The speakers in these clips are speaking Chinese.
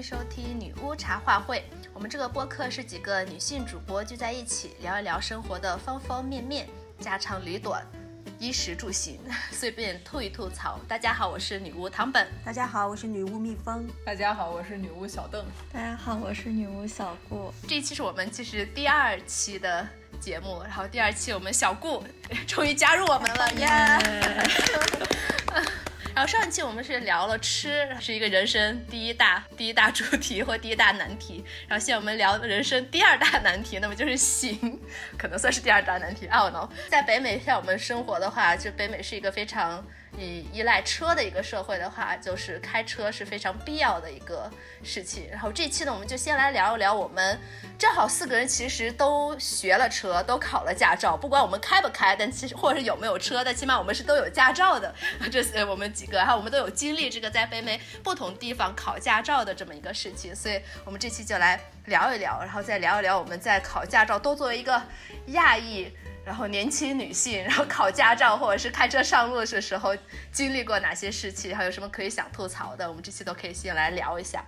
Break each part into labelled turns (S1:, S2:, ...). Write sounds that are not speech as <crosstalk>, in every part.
S1: 迎收听女巫茶话会。我们这个播客是几个女性主播聚在一起聊一聊生活的方方面面、家长里短、衣食住行，<laughs> 随便吐一吐槽。大家好，我是女巫唐本。
S2: 大家好，我是女巫蜜蜂。
S3: 大家好，我是女巫小邓。
S4: 大家好，我是女巫小顾。
S1: 这一期是我们其实第二期的节目，然后第二期我们小顾终于加入我们了，耶！<laughs> 然后上一期我们是聊了吃，是一个人生第一大第一大主题或第一大难题。然后现在我们聊人生第二大难题，那么就是行，可能算是第二大难题。I don't know。在北美像我们生活的话，就北美是一个非常。以依赖车的一个社会的话，就是开车是非常必要的一个事情。然后这期呢，我们就先来聊一聊，我们正好四个人其实都学了车，都考了驾照。不管我们开不开，但其实或者是有没有车，但起码我们是都有驾照的。这是我们几个，然后我们都有经历这个在北美不同地方考驾照的这么一个事情。所以我们这期就来聊一聊，然后再聊一聊我们在考驾照都作为一个亚裔。然后年轻女性，<laughs> 然后考驾照或者是开车上路的时候，经历过哪些事情，还有什么可以想吐槽的？我们这期都可以先来聊一下。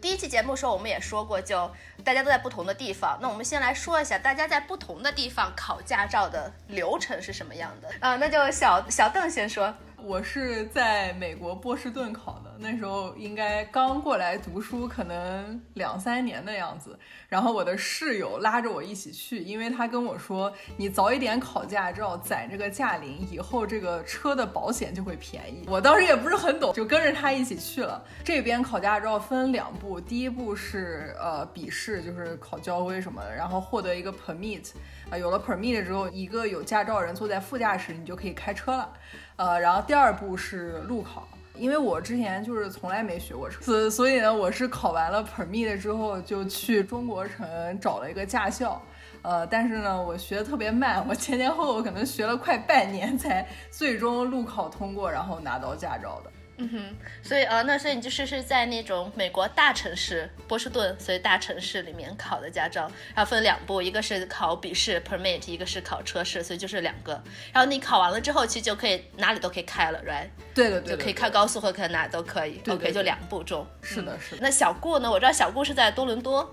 S1: 第一期节目的时候，我们也说过，就大家都在不同的地方，那我们先来说一下大家在不同的地方考驾照的流程是什么样的啊？那就小小邓先说。
S3: 我是在美国波士顿考的，那时候应该刚过来读书，可能两三年的样子。然后我的室友拉着我一起去，因为他跟我说，你早一点考驾照，攒这个驾龄，以后这个车的保险就会便宜。我当时也不是很懂，就跟着他一起去了。这边考驾照分两步，第一步是呃笔试，就是考交规什么的，然后获得一个 permit，啊，有了 permit 之后，一个有驾照人坐在副驾驶，你就可以开车了。呃，然后第二步是路考，因为我之前就是从来没学过车，所所以呢，我是考完了 permit 之后就去中国城找了一个驾校，呃，但是呢，我学的特别慢，我前前后后可能学了快半年才最终路考通过，然后拿到驾照的。
S1: 嗯哼，所以呃，那所以你就是是在那种美国大城市波士顿，所以大城市里面考的驾照，然后分两步，一个是考笔试 permit，一个是考车试，所以就是两个。然后你考完了之后，其实就可以哪里都可以开了，right？
S3: 对的，
S1: 就可以开高速或开哪都可以。
S3: OK，
S1: 就两步中。
S3: 是的，是的。
S1: 那小顾呢？我知道小顾是在多伦多，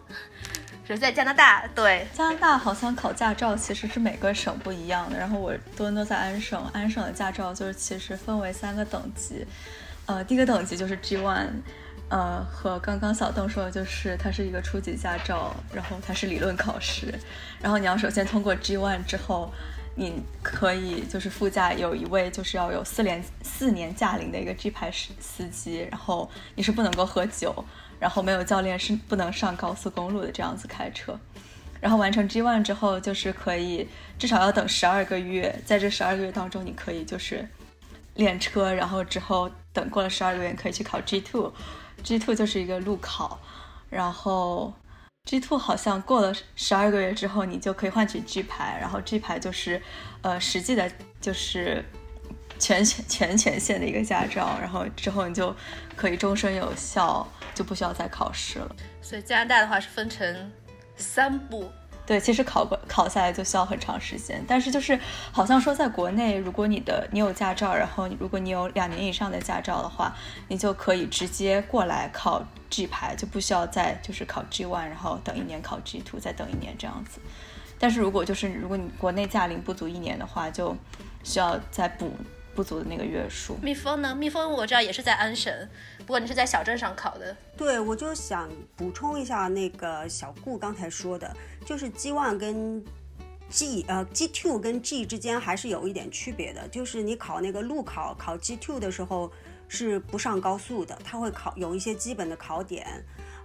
S1: 是在加拿大。对，
S4: 加拿大好像考驾照其实是每个省不一样的。然后我多伦多在安省，安省的驾照就是其实分为三个等级。呃，第一个等级就是 G1，呃，和刚刚小邓说的就是它是一个初级驾照，然后它是理论考试，然后你要首先通过 G1 之后，你可以就是副驾有一位就是要有四年四年驾龄的一个 G 牌司司机，然后你是不能够喝酒，然后没有教练是不能上高速公路的这样子开车，然后完成 G1 之后就是可以至少要等十二个月，在这十二个月当中你可以就是练车，然后之后。等过了十二个月，可以去考 G two，G two 就是一个路考，然后 G two 好像过了十二个月之后，你就可以换取 G 牌，然后 G 牌就是，呃，实际的就是全全全权限的一个驾照，然后之后你就可以终身有效，就不需要再考试了。
S1: 所以加拿大的话是分成三步。
S4: 对，其实考过考下来就需要很长时间，但是就是好像说在国内，如果你的你有驾照，然后如果你有两年以上的驾照的话，你就可以直接过来考 G 牌，就不需要再就是考 G one，然后等一年考 G two，再等一年这样子。但是如果就是如果你国内驾龄不足一年的话，就需要再补。不足的那个月数。
S1: 蜜蜂呢？蜜蜂我知道也是在安省，不过你是在小镇上考的。
S2: 对，我就想补充一下那个小顾刚才说的，就是 G one 跟 G 呃 G two 跟 G 之间还是有一点区别的，就是你考那个路考考 G two 的时候是不上高速的，它会考有一些基本的考点，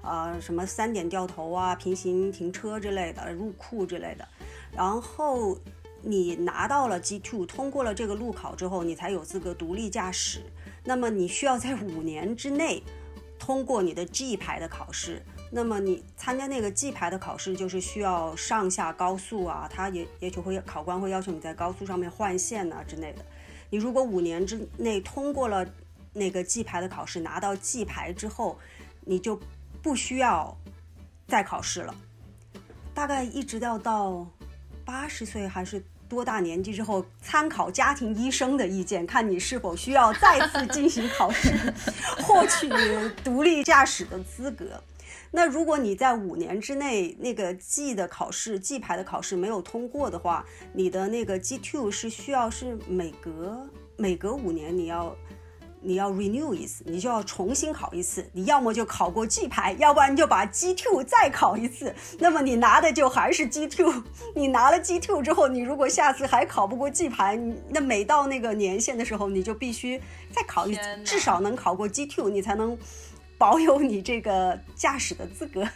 S2: 呃什么三点掉头啊、平行停车之类的、入库之类的，然后。你拿到了 G2，通过了这个路考之后，你才有资格独立驾驶。那么你需要在五年之内通过你的 G 牌的考试。那么你参加那个 G 牌的考试，就是需要上下高速啊，他也也许会考官会要求你在高速上面换线啊之类的。你如果五年之内通过了那个 G 牌的考试，拿到 G 牌之后，你就不需要再考试了。大概一直要到。八十岁还是多大年纪之后，参考家庭医生的意见，看你是否需要再次进行考试，获取独立驾驶的资格。那如果你在五年之内那个 G 的考试，G 牌的考试没有通过的话，你的那个 G two 是需要是每隔每隔五年你要你要 renew 一次，你就要重新考一次。你要么就考过 G 牌，要不然你就把 G two 再考一次。那么你拿的就还是 G two。<laughs> 你拿了 G two 之后，你如果下次还考不过 G 牌，那每到那个年限的时候，你就必须再考一次，至少能考过 G two，你才能保有你这个驾驶的资格。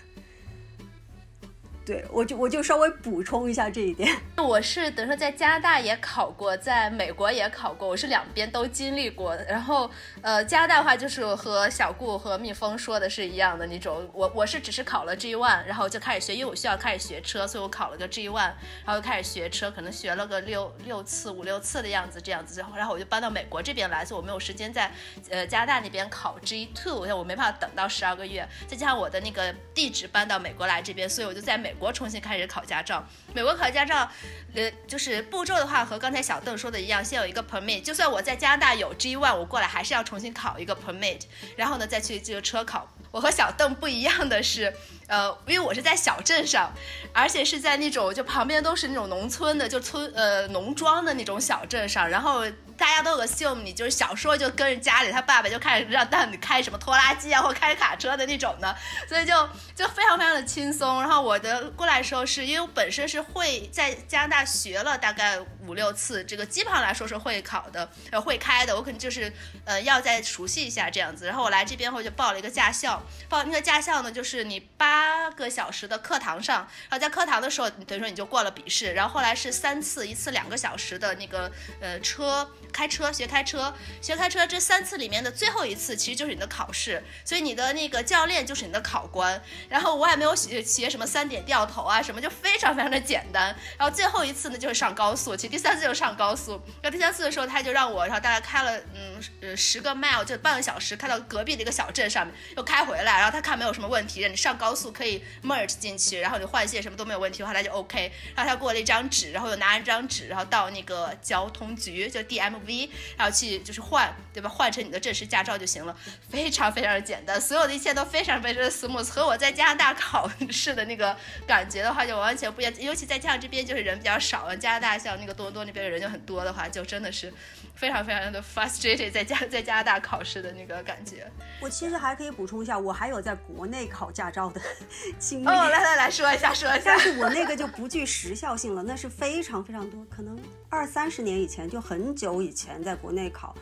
S2: 对，我就我就稍微补充一下这一点。<laughs>
S1: 我是等于说在加拿大也考过，在美国也考过，我是两边都经历过。然后，呃，加拿大的话就是和小顾和蜜蜂说的是一样的那种。我我是只是考了 G one，然后就开始学，因为我需要开始学车，所以我考了个 G one，然后就开始学车，可能学了个六六次、五六次的样子这样子。然后我就搬到美国这边来，所以我没有时间在呃加拿大那边考 G two，我没办法等到十二个月。再加上我的那个地址搬到美国来这边，所以我就在美。国重新开始考驾照，美国考驾照，呃，就是步骤的话和刚才小邓说的一样，先有一个 permit，就算我在加拿大有 G one，我过来还是要重新考一个 permit，然后呢再去这个车考。我和小邓不一样的是，呃，因为我是在小镇上，而且是在那种就旁边都是那种农村的，就村呃农庄的那种小镇上，然后。大家都 assume 你就是小时候就跟着家里，他爸爸就开始让带你开什么拖拉机啊，或开卡车的那种的，所以就就非常非常的轻松。然后我的过来的时候，是因为我本身是会在加拿大学了大概五六次，这个基本上来说是会考的，呃会开的。我可能就是呃要再熟悉一下这样子。然后我来这边后就报了一个驾校，报那个驾校呢，就是你八个小时的课堂上，然后在课堂的时候，等于说你就过了笔试。然后后来是三次，一次两个小时的那个呃车。开车学开车学开车这三次里面的最后一次其实就是你的考试，所以你的那个教练就是你的考官。然后我也没有写写什么三点掉头啊什么，就非常非常的简单。然后最后一次呢就是上高速，其实第三次就是上高速。然后第三次的时候他就让我，然后大概开了嗯呃十个 mile 就半个小时，开到隔壁的一个小镇上面又开回来，然后他看没有什么问题，你上高速可以 merge 进去，然后你换线什么都没有问题的话他就 OK。然后他给我了一张纸，然后又拿着一张纸，然后到那个交通局就 DM。V，然后去就是换，对吧？换成你的正式驾照就行了，非常非常的简单，所有的一切都非常非常的 smooth，和我在加拿大考试的那个感觉的话就完全不一样。尤其在加拿大这边就是人比较少，加拿大像那个多伦多那边的人就很多的话，就真的是非常非常的 frustrated 在加在加拿大考试的那个感觉。
S2: 我其实还可以补充一下，我还有在国内考驾照的 <laughs> 经历。
S1: 哦，来来来说一下说一下。
S2: 但是我那个就不具时效性了，那是非常非常多，可能二三十年以前就很久以。前在国内考，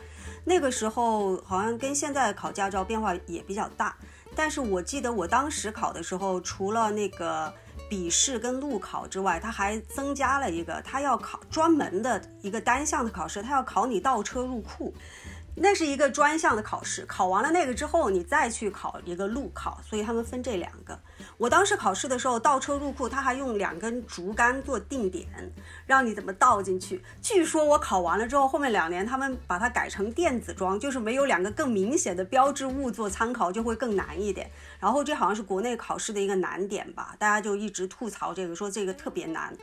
S2: 那个时候好像跟现在考驾照变化也比较大。但是我记得我当时考的时候，除了那个笔试跟路考之外，它还增加了一个，它要考专门的一个单项的考试，它要考你倒车入库。那是一个专项的考试，考完了那个之后，你再去考一个路考，所以他们分这两个。我当时考试的时候，倒车入库，他还用两根竹竿做定点，让你怎么倒进去。据说我考完了之后，后面两年他们把它改成电子桩，就是没有两个更明显的标志物做参考，就会更难一点。然后这好像是国内考试的一个难点吧，大家就一直吐槽这个，说这个特别难。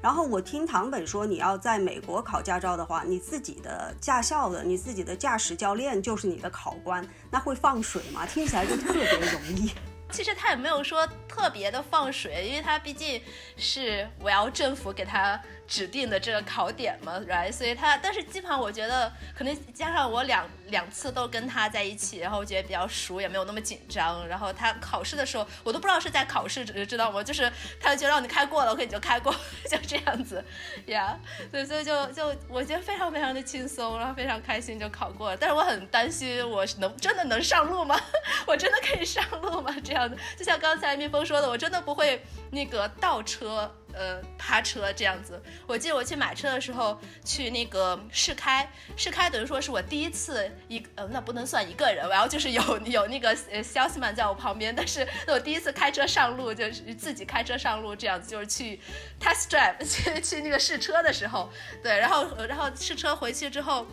S2: 然后我听唐本说，你要在美国考驾照的话，你自己的驾校的、你自己的驾驶教练就是你的考官，那会放水吗？听起来就特别容易。
S1: 其实他也没有说特别的放水，因为他毕竟是我要政府给他。指定的这个考点嘛，right？所以他，但是基本上我觉得可能加上我两两次都跟他在一起，然后我觉得比较熟，也没有那么紧张。然后他考试的时候，我都不知道是在考试，知道吗？就是他就让你开过了，OK 你就开过，<laughs> 就这样子，yeah。所以所以就就我觉得非常非常的轻松，然后非常开心就考过了。但是我很担心，我能真的能上路吗？<laughs> 我真的可以上路吗？这 <laughs> 的，就像刚才蜜蜂说的，我真的不会那个倒车。呃，趴车这样子，我记得我去买车的时候，去那个试开，试开等于说是我第一次一呃，那不能算一个人，然后就是有有那个呃 salesman 在我旁边，但是我第一次开车上路，就是自己开车上路这样子，就是去 test drive <laughs> 去去那个试车的时候，对，然后然后试车回去之后。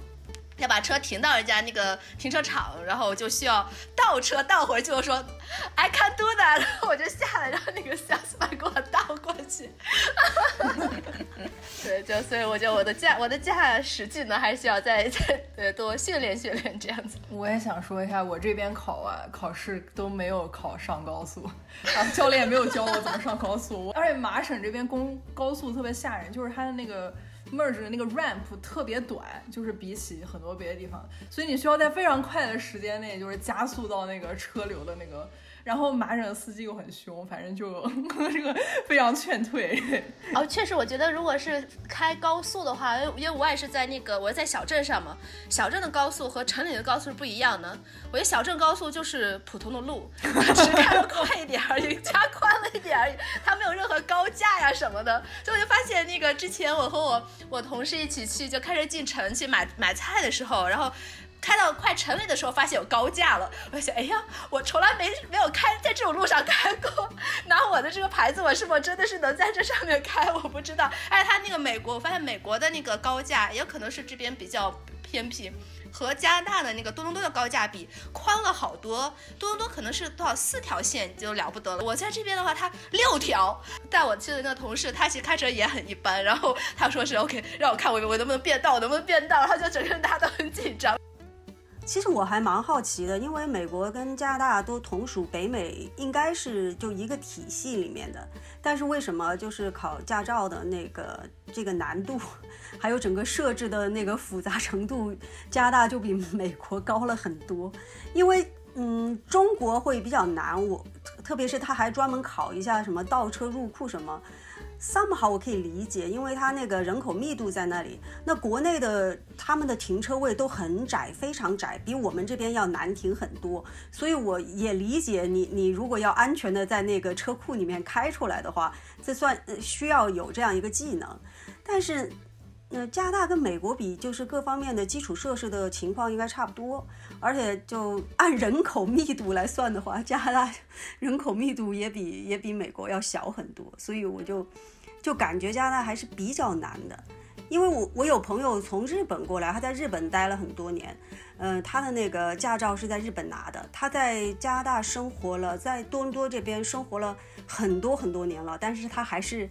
S1: 要把车停到人家那个停车场，然后就需要倒车倒回去。我说，I can do that，然 <laughs> 后我就下来，让那个小司机给我倒过去。<laughs> 对，就所以我觉得我的驾我的驾驶技能还需要再 <laughs> 再多训练训练这样子。
S3: 我也想说一下，我这边考完考试都没有考上高速，然后，教练也没有教我怎么上高速。而且麻省这边公高速特别吓人，就是它的那个 merge 的那个 ramp 特别短，就是比起很多别的地方，所以你需要在非常快的时间内，就是加速到那个车流的那个。然后马省的司机又很凶，反正就 <laughs> 这个非常劝退。
S1: 哦，确实，我觉得如果是开高速的话，因为我也是在那个我在小镇上嘛，小镇的高速和城里的高速是不一样的。我觉得小镇高速就是普通的路，只是开的快一点而已，加宽了一点而已，它没有任何高架呀什么的。所以我就发现那个之前我和我我同事一起去，就开车进城去买买菜的时候，然后。开到快城里的时候，发现有高架了。我想，哎呀，我从来没没有开在这种路上开过。拿我的这个牌子，我是否真的是能在这上面开？我不知道。哎，他那个美国，我发现美国的那个高架，也可能是这边比较偏僻，和加拿大的那个多伦多的高架比宽了好多。多伦多可能是多少四条线就了不得了。我在这边的话，它六条。带我去的那个同事，他其实开车也很一般。然后他说是 OK，让我看我我能不能变道，我能不能变道。然后就整个人大家都很紧张。
S2: 其实我还蛮好奇的，因为美国跟加拿大都同属北美，应该是就一个体系里面的。但是为什么就是考驾照的那个这个难度，<laughs> 还有整个设置的那个复杂程度，加拿大就比美国高了很多？因为嗯，中国会比较难，我特别是他还专门考一下什么倒车入库什么。Somehow 我可以理解，因为它那个人口密度在那里。那国内的他们的停车位都很窄，非常窄，比我们这边要难停很多。所以我也理解你，你如果要安全的在那个车库里面开出来的话，这算需要有这样一个技能。但是，呃，加拿大跟美国比，就是各方面的基础设施的情况应该差不多。而且就按人口密度来算的话，加拿大人口密度也比也比美国要小很多。所以我就。就感觉加拿大还是比较难的，因为我我有朋友从日本过来，他在日本待了很多年，嗯，他的那个驾照是在日本拿的，他在加拿大生活了，在多伦多这边生活了很多很多年了，但是他还是，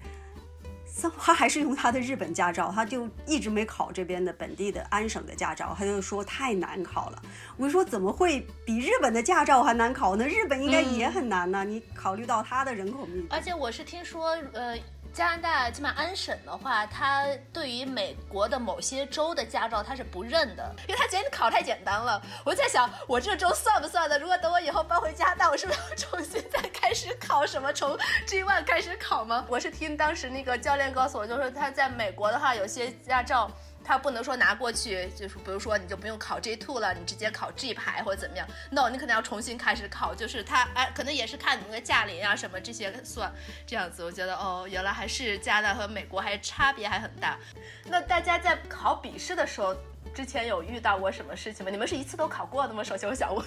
S2: 他还是用他的日本驾照，他就一直没考这边的本地的安省的驾照，他就说太难考了。我就说怎么会比日本的驾照还难考呢？日本应该也很难呢，你考虑到他的人口密度。
S1: 而且我是听说，呃。加拿大起码安省的话，他对于美国的某些州的驾照他是不认的，因为他觉得你考太简单了。我在想，我这州算不算的？如果等我以后搬回加拿大，我是不是要重新再开始考什么，从 G One 开始考吗？我是听当时那个教练告诉我，就是他在美国的话，有些驾照。他不能说拿过去，就是比如说你就不用考 G two 了，你直接考 G 牌或者怎么样？No，你可能要重新开始考，就是他哎，可能也是看你那个驾龄啊什么这些算这样子。我觉得哦，原来还是加拿大和美国还差别还很大。那大家在考笔试的时候，之前有遇到过什么事情吗？你们是一次都考过的吗？首先我想问，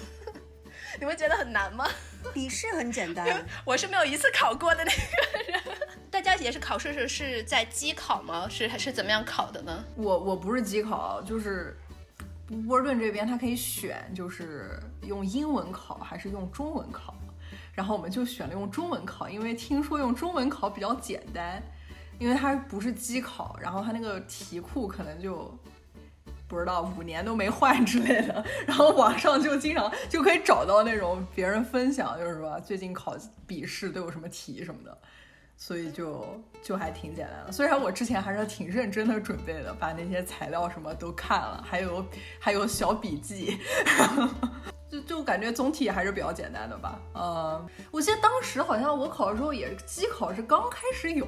S1: 你们觉得很难吗？<laughs>
S2: 笔试很简单，<laughs>
S1: 我是没有一次考过的那个人。<laughs> 大家也是考试是是在机考吗？是还是怎么样考的呢？
S3: 我我不是机考，就是波尔顿这边他可以选，就是用英文考还是用中文考。然后我们就选了用中文考，因为听说用中文考比较简单，因为它不是机考，然后它那个题库可能就不知道五年都没换之类的。<laughs> 然后网上就经常就可以找到那种别人分享，就是说最近考笔试都有什么题什么的。所以就就还挺简单的，虽然我之前还是挺认真的准备的，把那些材料什么都看了，还有还有小笔记，<laughs> 就就感觉总体还是比较简单的吧。嗯，我记得当时好像我考的时候也机考是刚开始有，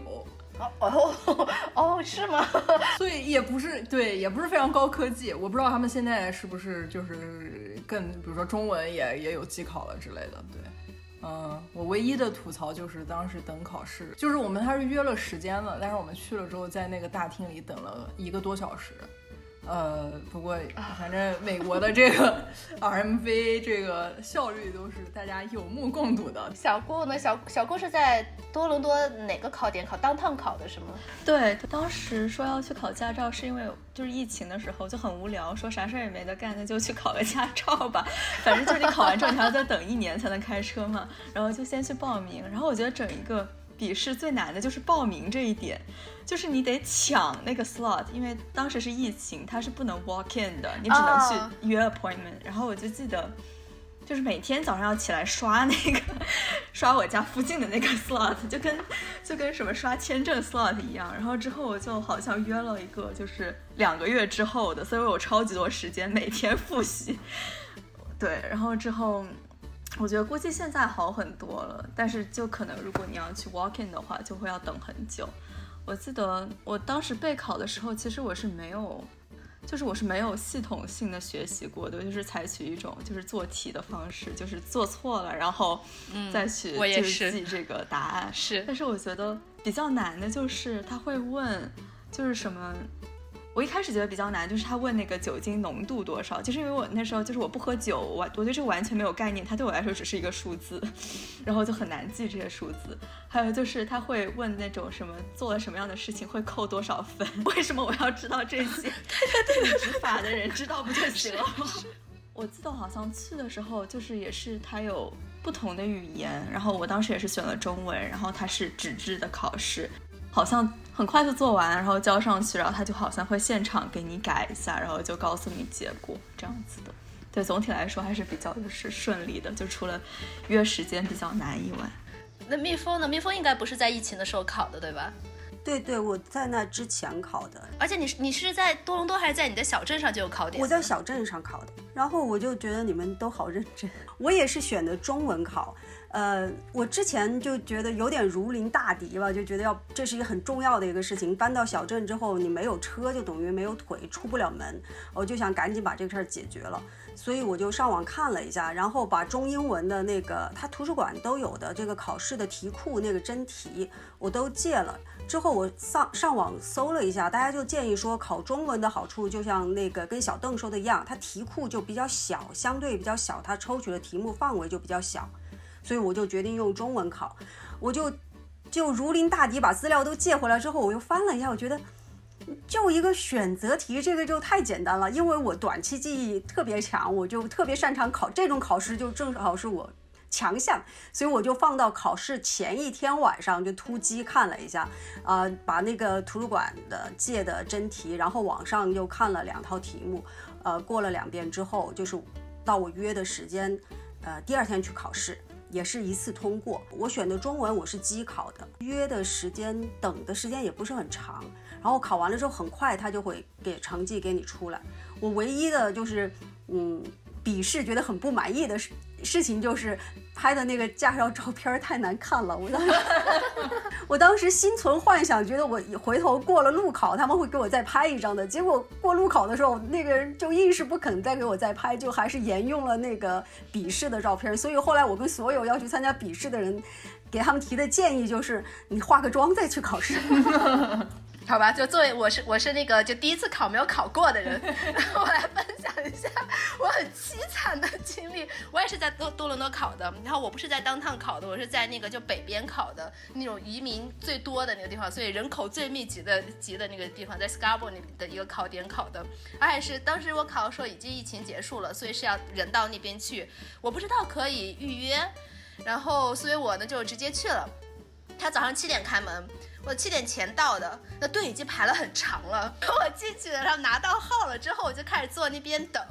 S1: 哦 <laughs> 哦，是吗？<laughs>
S3: 所以也不是对，也不是非常高科技。我不知道他们现在是不是就是更，比如说中文也也有机考了之类的，对。嗯，我唯一的吐槽就是当时等考试，就是我们还是约了时间的，但是我们去了之后，在那个大厅里等了一个多小时。呃，不过反正美国的这个 <laughs> RMV 这个效率都是大家有目共睹的。
S1: 小顾呢？小小顾是在多伦多哪个考点考？当趟考的是吗？
S4: 对，当时说要去考驾照，是因为就是疫情的时候就很无聊，说啥事儿也没得干，那就去考个驾照吧。<laughs> 反正就是你考完之后，你还要再等一年才能开车嘛。然后就先去报名。然后我觉得整一个笔试最难的就是报名这一点，就是你得抢那个 slot，因为当时是疫情，它是不能 walk in 的，你只能去约 appointment。然后我就记得。就是每天早上要起来刷那个，<laughs> 刷我家附近的那个 slot，就跟就跟什么刷签证 slot 一样。然后之后我就好像约了一个，就是两个月之后的，所以我有超级多时间每天复习。<laughs> 对，然后之后我觉得估计现在好很多了，但是就可能如果你要去 walk in 的话，就会要等很久。我记得我当时备考的时候，其实我是没有。就是我是没有系统性的学习过的，就是采取一种就是做题的方式，就是做错了，然后再去就是记这个答案。
S1: 是，
S4: 但是我觉得比较难的就是他会问，就是什么。我一开始觉得比较难，就是他问那个酒精浓度多少，就是因为我那时候就是我不喝酒，我我对这个完全没有概念，它对我来说只是一个数字，<laughs> 然后就很难记这些数字。还有就是他会问那种什么做了什么样的事情会扣多少分，<laughs> 为什么我要知道这些？<laughs> 对对对，执法的人知道不就行了吗？我记得好像去的时候就是也是他有不同的语言，然后我当时也是选了中文，然后它是纸质的考试。好像很快就做完，然后交上去，然后他就好像会现场给你改一下，然后就告诉你结果这样子的。对，总体来说还是比较就是顺利的，就除了约时间比较难以外。
S1: 那蜜蜂呢？蜜蜂应该不是在疫情的时候考的，对吧？
S2: 对对，我在那之前考的。
S1: 而且你你是在多伦多还是在你的小镇上就有考点？
S2: 我在小镇上考的。然后我就觉得你们都好认真，<laughs> 我也是选的中文考。呃，我之前就觉得有点如临大敌吧，就觉得要这是一个很重要的一个事情。搬到小镇之后，你没有车就等于没有腿，出不了门。我就想赶紧把这个事儿解决了，所以我就上网看了一下，然后把中英文的那个他图书馆都有的这个考试的题库那个真题我都借了。之后我上上网搜了一下，大家就建议说考中文的好处，就像那个跟小邓说的一样，它题库就比较小，相对比较小，它抽取的题目范围就比较小。所以我就决定用中文考，我就就如临大敌，把资料都借回来之后，我又翻了一下，我觉得就一个选择题，这个就太简单了，因为我短期记忆特别强，我就特别擅长考这种考试，就正好是我强项，所以我就放到考试前一天晚上就突击看了一下，啊，把那个图书馆的借的真题，然后网上又看了两套题目，呃，过了两遍之后，就是到我约的时间，呃，第二天去考试。也是一次通过。我选的中文我是机考的，约的时间等的时间也不是很长，然后考完了之后很快他就会给成绩给你出来。我唯一的就是，嗯。笔试觉得很不满意的事事情就是拍的那个驾照照片太难看了，我当时 <laughs> 我当时心存幻想，觉得我回头过了路考他们会给我再拍一张的，结果过路考的时候那个人就硬是不肯再给我再拍，就还是沿用了那个笔试的照片，所以后来我跟所有要去参加笔试的人给他们提的建议就是，你化个妆再去考试。<laughs>
S1: 好吧，就作为我是我是那个就第一次考没有考过的人，<laughs> 我来分享一下我很凄惨的经历。我也是在多多伦多考的，然后我不是在当趟考的，我是在那个就北边考的那种移民最多的那个地方，所以人口最密集的集的那个地方，在 Scarborough 那的一个考点考的，而且是当时我考的时候已经疫情结束了，所以是要人到那边去，我不知道可以预约，然后所以我呢就直接去了，他早上七点开门。我七点前到的，那队已经排了很长了。<laughs> 我进去了，然后拿到号了之后，我就开始坐那边等。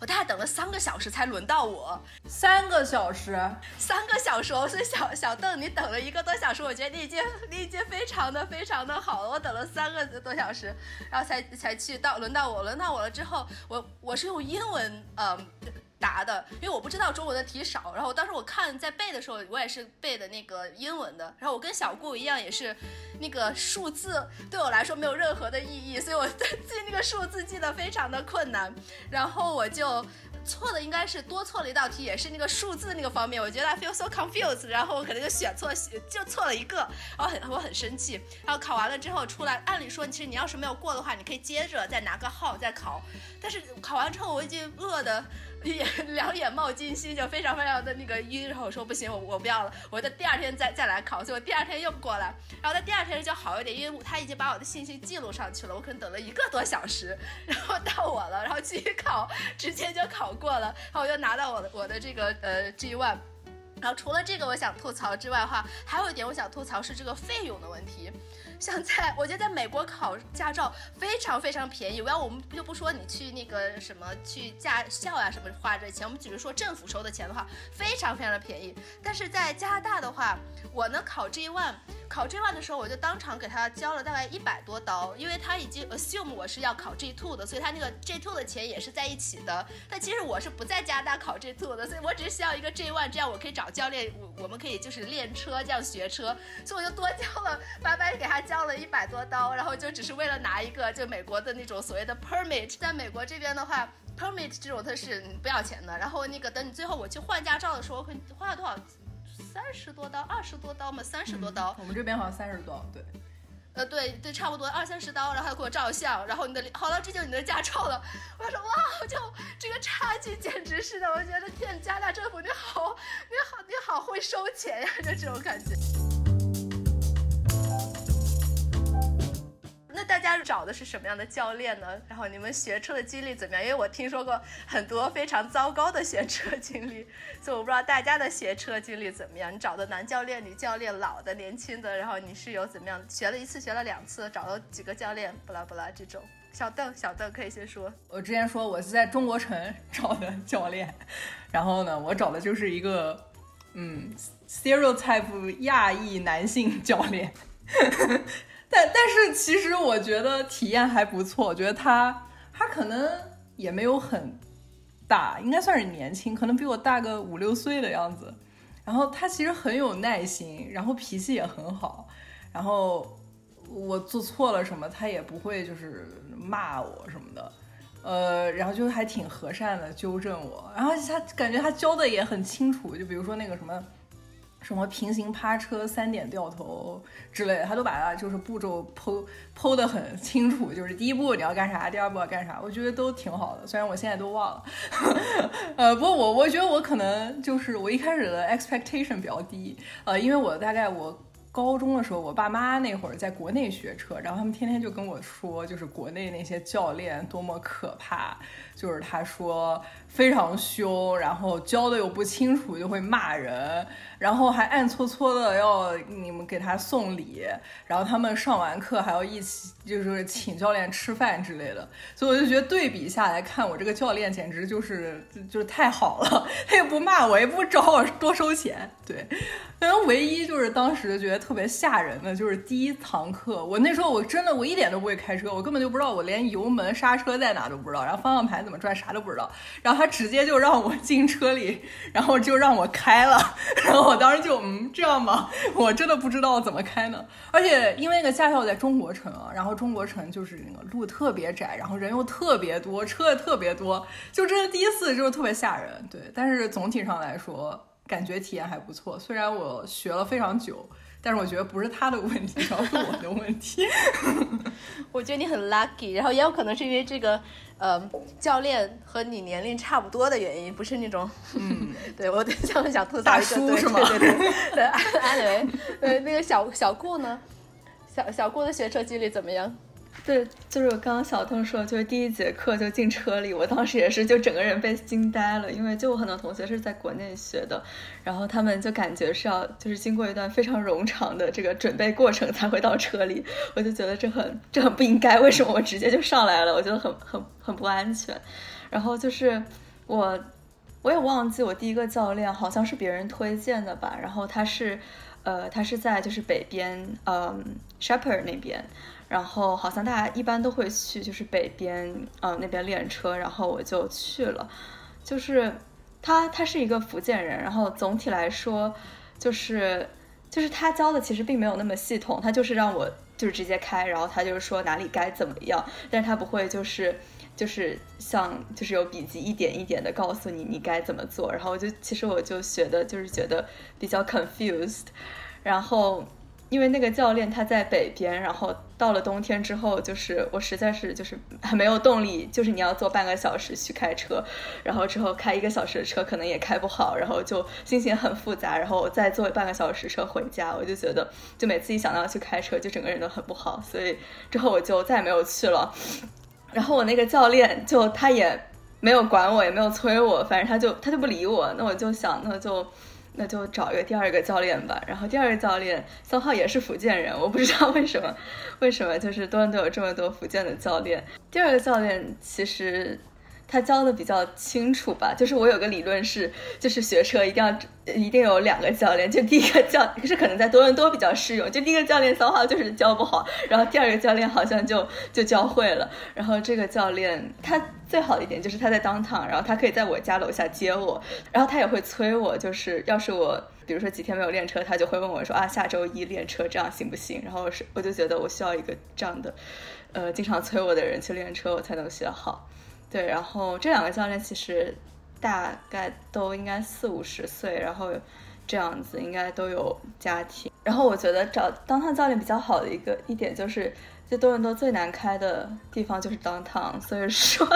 S1: 我大概等了三个小时才轮到我，
S3: 三个小时，
S1: 三个小时。我说小小邓，你等了一个多小时，我觉得你已经你已经非常的非常的好了。我等了三个多小时，然后才才去到轮到我，轮到我了之后，我我是用英文，嗯。答的，因为我不知道中文的题少，然后当时我看在背的时候，我也是背的那个英文的，然后我跟小顾一样，也是那个数字对我来说没有任何的意义，所以我 <laughs> 记那个数字记得非常的困难，然后我就错的应该是多错了一道题，也是那个数字那个方面，我觉得 I feel so confused，然后我可能就选错，就错了一个，然后很我很生气，然后考完了之后出来，按理说其实你要是没有过的话，你可以接着再拿个号再考，但是考完之后我已经饿的。眼两眼冒金星，就非常非常的那个晕，然后我说不行，我我不要了，我在第二天再再来考，所以我第二天又过来，然后在第二天就好一点，因为他已经把我的信息记录上去了，我可能等了一个多小时，然后到我了，然后继续考，直接就考过了，然后我就拿到我的我的这个呃 G one。然后除了这个我想吐槽之外的话，还有一点我想吐槽是这个费用的问题。像在，我觉得在美国考驾照非常非常便宜。我要我们就不说你去那个什么去驾校呀什么花这钱，我们只是说政府收的钱的话，非常非常的便宜。但是在加拿大的话，我呢考 G one，考 G one 的时候我就当场给他交了大概一百多刀，因为他已经 assume 我是要考 G two 的，所以他那个 G two 的钱也是在一起的。但其实我是不在加拿大考 G two 的，所以我只是需要一个 G one，这样我可以找教练，我我们可以就是练车这样学车，所以我就多交了，白白给他交交。了一百多刀，然后就只是为了拿一个就美国的那种所谓的 permit，在美国这边的话，permit 这种它是不要钱的。然后那个等你最后我去换驾照的时候，会花了多少？三十多刀，二十多刀嘛，三十多刀。
S3: 我们这边好像三十多，对。
S1: 呃，对对，差不多二三十刀，然后还给我照相，然后你的好了，这就是你的驾照了。我说哇，就这个差距简直是的，我觉得天，加拿大政府你好，你好，你好会收钱呀，就这种感觉。大家找的是什么样的教练呢？然后你们学车的经历怎么样？因为我听说过很多非常糟糕的学车经历，<laughs> 所以我不知道大家的学车经历怎么样。你找的男教练、女教练、老的、年轻的，然后你是有怎么样？学了一次、学了两次，找了几个教练，不拉不拉这种。小邓，小邓可以先说。
S3: 我之前说我是在中国城找的教练，然后呢，我找的就是一个嗯，stereotype 亚裔男性教练。但但是其实我觉得体验还不错，我觉得他他可能也没有很大，应该算是年轻，可能比我大个五六岁的样子。然后他其实很有耐心，然后脾气也很好。然后我做错了什么，他也不会就是骂我什么的，呃，然后就还挺和善的纠正我。然后他感觉他教的也很清楚，就比如说那个什么。什么平行趴车、三点掉头之类的，他都把它就是步骤剖剖的很清楚，就是第一步你要干啥，第二步要干啥，我觉得都挺好的。虽然我现在都忘了，<laughs> 呃，不过我我觉得我可能就是我一开始的 expectation 比较低，呃，因为我大概我高中的时候，我爸妈那会儿在国内学车，然后他们天天就跟我说，就是国内那些教练多么可怕，就是他说非常凶，然后教的又不清楚，就会骂人。然后还暗搓搓的要你们给他送礼，然后他们上完课还要一起就是请教练吃饭之类的，所以我就觉得对比下来看，我这个教练简直就是就是太好了，<laughs> 他也不骂我，也不找我多收钱，对。然后唯一就是当时觉得特别吓人的就是第一堂课，我那时候我真的我一点都不会开车，我根本就不知道我连油门刹车在哪都不知道，然后方向盘怎么怎么转啥都不知道，然后他直接就让我进车里，然后就让我开了，然后。我当时就嗯，这样吧，我真的不知道怎么开呢。而且因为那个驾校在中国城啊，然后中国城就是那个路特别窄，然后人又特别多，车也特别多，就真的第一次就是特别吓人。对，但是总体上来说，感觉体验还不错。虽然我学了非常久。但是我觉得不是他的问题，主要是我的问题。<laughs>
S1: 我觉得你很 lucky，然后也有可能是因为这个，呃，教练和你年龄差不多的原因，不是那种，嗯，<laughs> 对我想想吐槽一个，对对对对，安雷，对 <laughs> 那个小小顾呢，小小顾的学车经历怎么样？
S4: 对，就是我刚刚小邓说，就是第一节课就进车里，我当时也是就整个人被惊呆了，因为就我很多同学是在国内学的，然后他们就感觉是要就是经过一段非常冗长的这个准备过程才会到车里，我就觉得这很这很不应该，为什么我直接就上来了？我觉得很很很不安全。然后就是我我也忘记我第一个教练好像是别人推荐的吧，然后他是呃他是在就是北边嗯 Shepherd 那边。然后好像大家一般都会去，就是北边，嗯，那边练车。然后我就去了，就是他，他是一个福建人。然后总体来说，就是就是他教的其实并没有那么系统，他就是让我就是直接开，然后他就是说哪里该怎么样，但是他不会就是就是像就是有笔记一点一点的告诉你你该怎么做。然后我就其实我就学的就是觉得比较 confused，然后。因为那个教练他在北边，然后到了冬天之后，就是我实在是就是很没有动力，就是你要坐半个小时去开车，然后之后开一个小时的车可能也开不好，然后就心情很复杂，然后再坐半个小时车回家，我就觉得就每次一想到要去开车，就整个人都很不好，所以之后我就再也没有去了。<laughs> 然后我那个教练就他也没有管我，也没有催我，反正他就他就不理我，那我就想那就。那就找一个第二个教练吧。然后第二个教练三号也是福建人，我不知道为什么，为什么就是多伦多有这么多福建的教练。第二个教练其实。他教的比较清楚吧，就是我有个理论是，就是学车一定要一定有两个教练，就第一个教，是可能在多伦多比较适用，就第一个教练骚话就是教不好，然后第二个教练好像就就教会了，然后这个教练他最好的一点就是他在当趟，然后他可以在我家楼下接我，然后他也会催我，就是要是我比如说几天没有练车，他就会问我说啊下周一练车这样行不行？然后是我就觉得我需要一个这样的，呃经常催我的人去练车，我才能学好。对，然后这两个教练其实大概都应该四五十岁，然后这样子应该都有家庭。然后我觉得找当趟教练比较好的一个一点就是。就多伦多最难开的地方就是 downtown，所以说，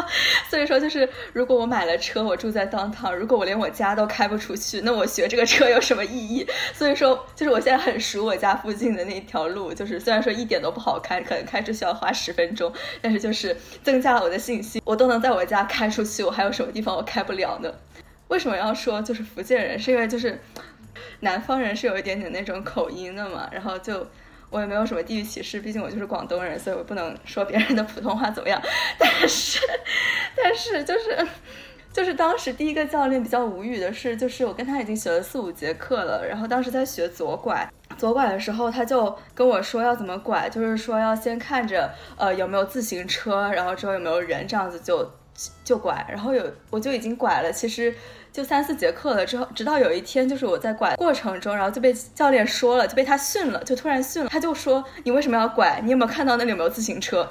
S4: 所以说就是如果我买了车，我住在 downtown，如果我连我家都开不出去，那我学这个车有什么意义？所以说，就是我现在很熟我家附近的那条路，就是虽然说一点都不好开，可能开车需要花十分钟，但是就是增加了我的信心，我都能在我家开出去，我还有什么地方我开不了呢？为什么要说就是福建人？是因为就是南方人是有一点点那种口音的嘛，然后就。我也没有什么地域歧视，毕竟我就是广东人，所以我不能说别人的普通话怎么样。但是，但是就是，就是当时第一个教练比较无语的是，就是我跟他已经学了四五节课了，然后当时在学左拐，左拐的时候他就跟我说要怎么拐，就是说要先看着呃有没有自行车，然后之后有没有人，这样子就就拐，然后有我就已经拐了，其实。就三四节课了之后，直到有一天，就是我在拐过程中，然后就被教练说了，就被他训了，就突然训了，他就说你为什么要拐？你有没有看到那里有没有自行车？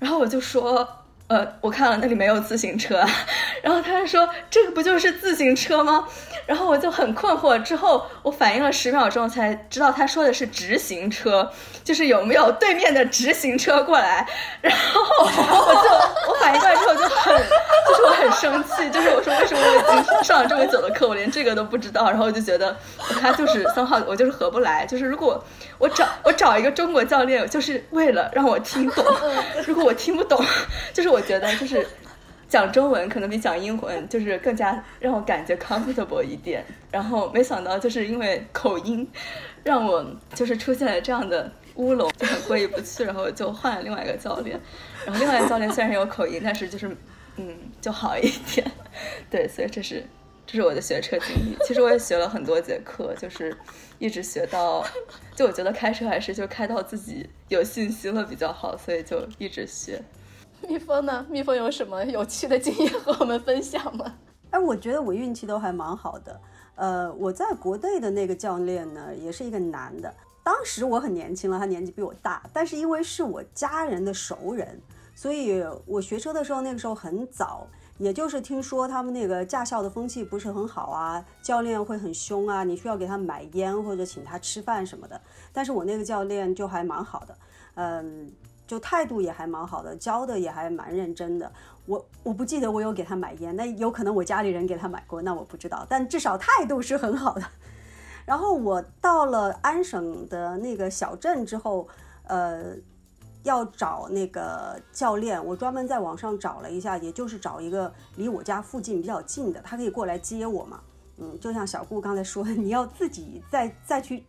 S4: 然后我就说。呃，我看了那里没有自行车，<laughs> 然后他就说这个不就是自行车吗？然后我就很困惑。之后我反应了十秒钟，才知道他说的是直行车，就是有没有对面的直行车过来。然后我就 <laughs> 我反应过来之后就很，就是我很生气，就是我说为什么我已经上了这么久的课，我连这个都不知道？然后我就觉得他就是三号，我就是合不来。就是如果我找我找一个中国教练，就是为了让我听懂。如果我听不懂，<laughs> 就是我。我觉得就是讲中文可能比讲英文就是更加让我感觉 comfortable 一点，然后没想到就是因为口音，让我就是出现了这样的乌龙，就很过意不去，然后就换了另外一个教练，然后另外一个教练虽然有口音，但是就是嗯就好一点，对，所以这是这是我的学车经历。其实我也学了很多节课，就是一直学到，就我觉得开车还是就开到自己有信心了比较好，所以就一直学。<laughs>
S1: 蜜蜂呢？蜜蜂有什么有趣的经验和我们分享吗？<laughs>
S2: 哎，我觉得我运气都还蛮好的。呃，我在国内的那个教练呢，也是一个男的。当时我很年轻了，他年纪比我大，但是因为是我家人的熟人，所以我学车的时候那个时候很早，也就是听说他们那个驾校的风气不是很好啊，教练会很凶啊，你需要给他买烟或者请他吃饭什么的。但是我那个教练就还蛮好的，嗯。就态度也还蛮好的，教的也还蛮认真的。我我不记得我有给他买烟，那有可能我家里人给他买过，那我不知道。但至少态度是很好的。<laughs> 然后我到了安省的那个小镇之后，呃，要找那个教练，我专门在网上找了一下，也就是找一个离我家附近比较近的，他可以过来接我嘛。嗯，就像小顾刚才说的，你要自己再再去。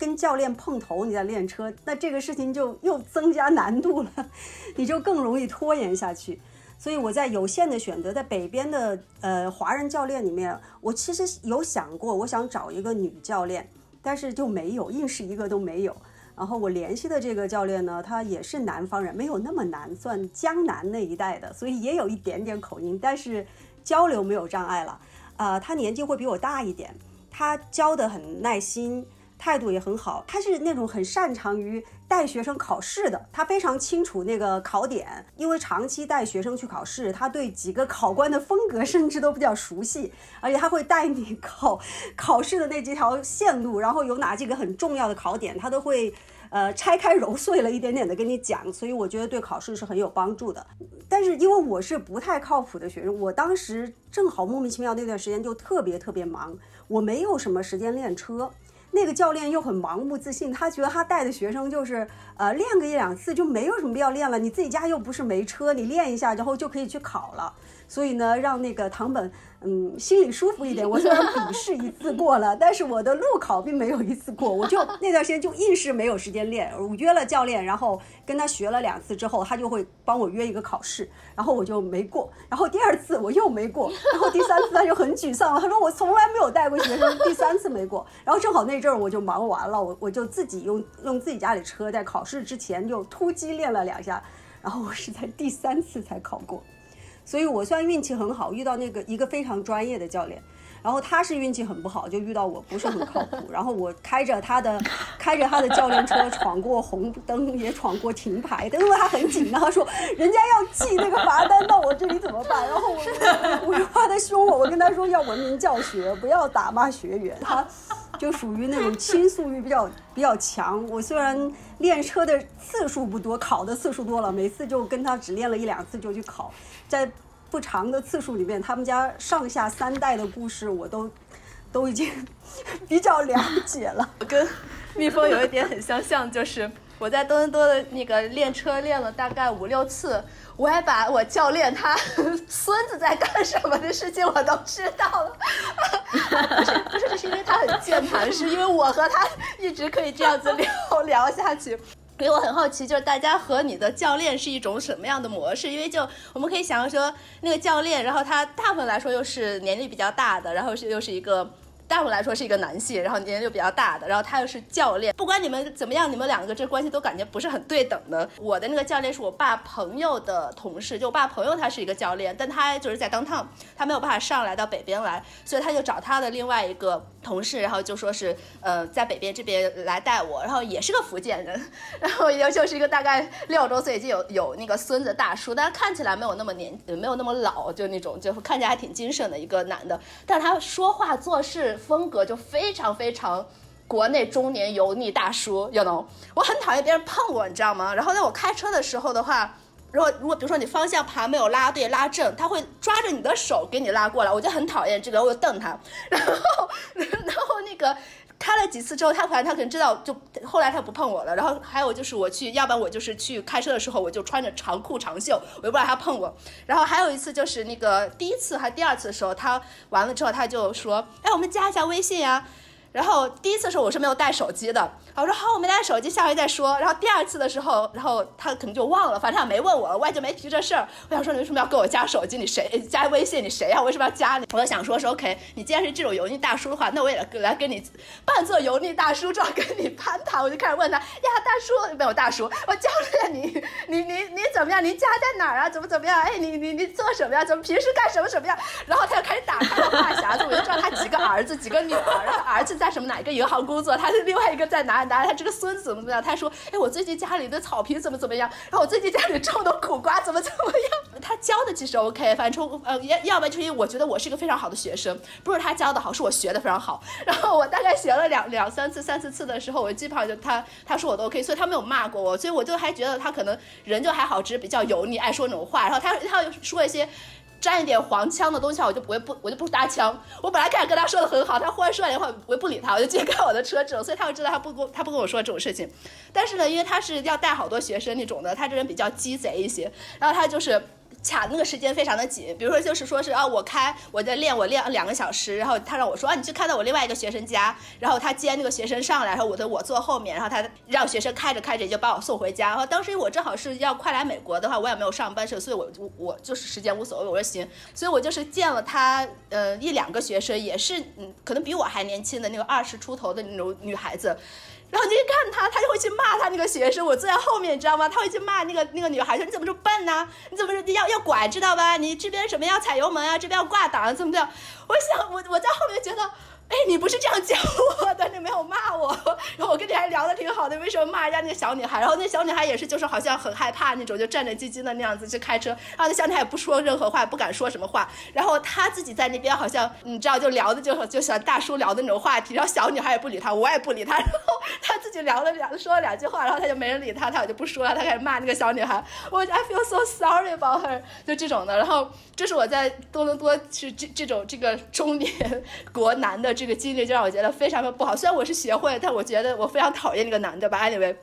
S2: 跟教练碰头，你在练车，那这个事情就又增加难度了，<laughs> 你就更容易拖延下去。所以我在有限的选择，在北边的呃华人教练里面，我其实有想过，我想找一个女教练，但是就没有，硬是一个都没有。然后我联系的这个教练呢，他也是南方人，没有那么难，算江南那一带的，所以也有一点点口音，但是交流没有障碍了。啊，他年纪会比我大一点，他教的很耐心。态度也很好，他是那种很擅长于带学生考试的，他非常清楚那个考点，因为长期带学生去考试，他对几个考官的风格甚至都比较熟悉，而且他会带你考考试的那几条线路，然后有哪几个很重要的考点，他都会呃拆开揉碎了一点点的跟你讲，所以我觉得对考试是很有帮助的。但是因为我是不太靠谱的学生，我当时正好莫名其妙那段时间就特别特别忙，我没有什么时间练车。那个教练又很盲目自信，他觉得他带的学生就是，呃，练个一两次就没有什么必要练了。你自己家又不是没车，你练一下，然后就可以去考了。所以呢，让那个唐本嗯，心里舒服一点。我虽然 <laughs> 笔试一次过了，但是我的路考并没有一次过。我就 <laughs> 那段时间就硬是没有时间练。我约了教练，然后跟他学了两次之后，他就会帮我约一个考试，然后我就没过。然后第二次我又没过，然后第三次他就很沮丧了，他说我从来没有带过学生，第三次没过。<laughs> 然后正好那阵儿我就忙完了，我我就自己用用自己家里车在考试之前就突击练了两下，然后我是在第三次才考过。所以我算运气很好，遇到那个一个非常专业的教练，然后他是运气很不好，就遇到我不是很靠谱。<laughs> 然后我开着他的开着他的教练车闯过红灯，也闯过停牌，因为他很紧张，他说人家要记那个罚单到我这里怎么办？然后我我就 <laughs> 怕他凶我，我跟他说要文明教学，不要打骂学员。他就属于那种倾诉欲比较比较强。我虽然练车的次数不多，考的次数多了，每次就跟他只练了一两次就去考。在不长的次数里面，他们家上下三代的故事我都 <laughs> 都已经比较了解了。
S1: 跟蜜蜂有一点很相像，就是我在多伦多的那个练车练了大概五六次，我还把我教练他 <laughs> 孙子在干什么的事情我都知道了。不 <laughs> 是不是，这是因为他很健谈，是因为我和他一直可以这样子聊聊下去。所以我很好奇，就是大家和你的教练是一种什么样的模式？因为就我们可以想象说，那个教练，然后他大部分来说又是年龄比较大的，然后是又是一个。大部分来说是一个男性，然后年龄又比较大的，然后他又是教练。不管你们怎么样，你们两个这关系都感觉不是很对等的。我的那个教练是我爸朋友的同事，就我爸朋友他是一个教练，但他就是在 downtown，他没有办法上来到北边来，所以他就找他的另外一个同事，然后就说是呃在北边这边来带我，然后也是个福建人，<laughs> 然后也就是一个大概六十多岁已经有有那个孙子大叔，但是看起来没有那么年没有那么老，就那种就看起来还挺精神的一个男的，但他说话做事。风格就非常非常国内中年油腻大叔，you know，我很讨厌别人碰我，你知道吗？然后在我开车的时候的话，如果如果比如说你方向盘没有拉对拉正，他会抓着你的手给你拉过来，我就很讨厌这个，我就瞪他。然后 <laughs> 然后那个开了几次之后，他反正他可能知道，就后来他不碰我了。然后还有就是我去，要不然我就是去开车的时候，我就穿着长裤长袖，我就不让他碰我。然后还有一次就是那个第一次还第二次的时候，他完了之后他就说，哎，我们加一下微信呀。然后第一次的时候我是没有带手机的，我说好，我没带手机，下回再说。然后第二次的时候，然后他可能就忘了，反正他没问我，我也就没提这事儿。我想说你为什么要给我加手机？你谁加微信？你谁呀？为什么要加你？我就想说说 OK，你既然是这种油腻大叔的话，那我也来跟你扮作油腻大叔状跟你攀谈。我就开始问他呀，大叔没有大叔，我教练你你你你怎么样？你家在哪儿啊？怎么怎么样？哎，你你你做什么呀？怎么平时干什么什么呀？然后他就开始打开了话匣子，我就知道他几个儿子几个女儿，然后儿子。在什么哪一个银行工作？他的另外一个在哪哪？他这个孙子怎么怎么样？他说：“哎，我最近家里的草坪怎么怎么样？然后我最近家里种的苦瓜怎么怎么样？”他教的其实 OK，反正呃，要要不然就是因为我觉得我是一个非常好的学生，不是他教的好，是我学的非常好。然后我大概学了两两三次、三四次的时候，我基本上就他他说我都 OK，所以他没有骂过我，所以我就还觉得他可能人就还好，只是比较油腻，爱说那种话。然后他他又说一些。沾一点黄腔的东西，我就不会不我就不搭腔。我本来开始跟他说的很好，他忽然说完以后，我就不理他，我就直接开我的车这种，所以他会知道他不跟他不跟我说这种事情。但是呢，因为他是要带好多学生那种的，他这人比较鸡贼一些，然后他就是。卡那个时间非常的紧，比如说就是说是啊，我开我在练，我练两个小时，然后他让我说啊，你去开到我另外一个学生家，然后他接那个学生上来，然后我的我坐后面，然后他让学生开着开着就把我送回家。然后当时我正好是要快来美国的话，我也没有上班，所以我我我就是时间无所谓，我说行，所以我就是见了他呃一两个学生，也是嗯可能比我还年轻的那个二十出头的那种女孩子。然后你去看他，他就会去骂他那个学生。我坐在后面，你知道吗？他会去骂那个那个女孩说：“你怎么这么笨呢？你怎么要要拐，知道吧？你这边什么要踩油门啊？这边要挂档，怎么样？”我想，我我在后面觉得。哎，你不是这样教我的，你没有骂我，<laughs> 然后我跟你还聊得挺好的，为什么骂人家那个小女孩？然后那小女孩也是，就是好像很害怕那种，就战战兢兢的那样子去开车。然后那小女孩也不说任何话，不敢说什么话。然后她自己在那边好像，你知道，就聊的就就像大叔聊的那种话题。然后小女孩也不理他，我也不理他。然后他自己聊了两说了两句话，然后他就没人理他，他我就不说了。他开始骂那个小女孩，我 I feel so sorry about her，就这种的。然后这是我在多伦多是这这种这个中年国男的这个经历，就让我觉得。非常的不好，虽然我是学会，但我觉得我非常讨厌那个男的吧。Anyway，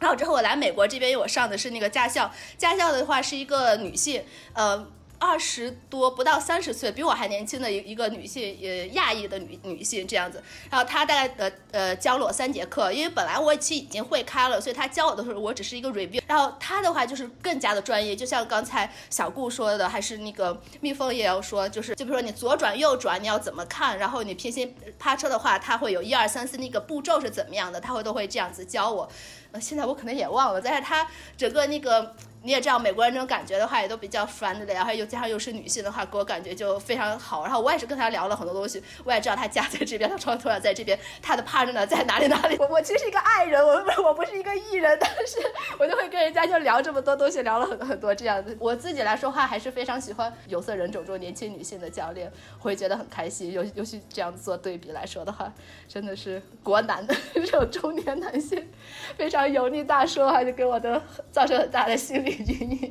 S1: 然后之后我来美国这边，因为我上的是那个驾校，驾校的话是一个女性，呃。二十多不到三十岁，比我还年轻的一一个女性，呃，亚裔的女女性这样子。然后她大概呃呃教了我三节课，因为本来我其实已经会开了，所以她教我的时候我只是一个 review。然后她的话就是更加的专业，就像刚才小顾说的，还是那个蜜蜂也要说，就是就比如说你左转右转你要怎么看，然后你平行趴车的话，它会有 <laughs> 一二三四那个步骤是怎么样的，他会都会这样子教我。呃，现在我可能也忘了，但是他整个那个。你也知道美国人这种感觉的话，也都比较 friendly，然后又加上又是女性的话，给我感觉就非常好。然后我也是跟他聊了很多东西，我也知道他家在这边，他床头在这边，他的 partner 在哪里哪里。我我其实是一个爱人，我我不是一个艺人，但是我就会跟人家就聊这么多东西，聊了很多很多这样子。我自己来说话还是非常喜欢有色人种中年轻女性的教练，会觉得很开心。尤尤其这样做对比来说的话，真的是国男的这种中年男性，非常油腻大叔，还是给我的造成很大的心理。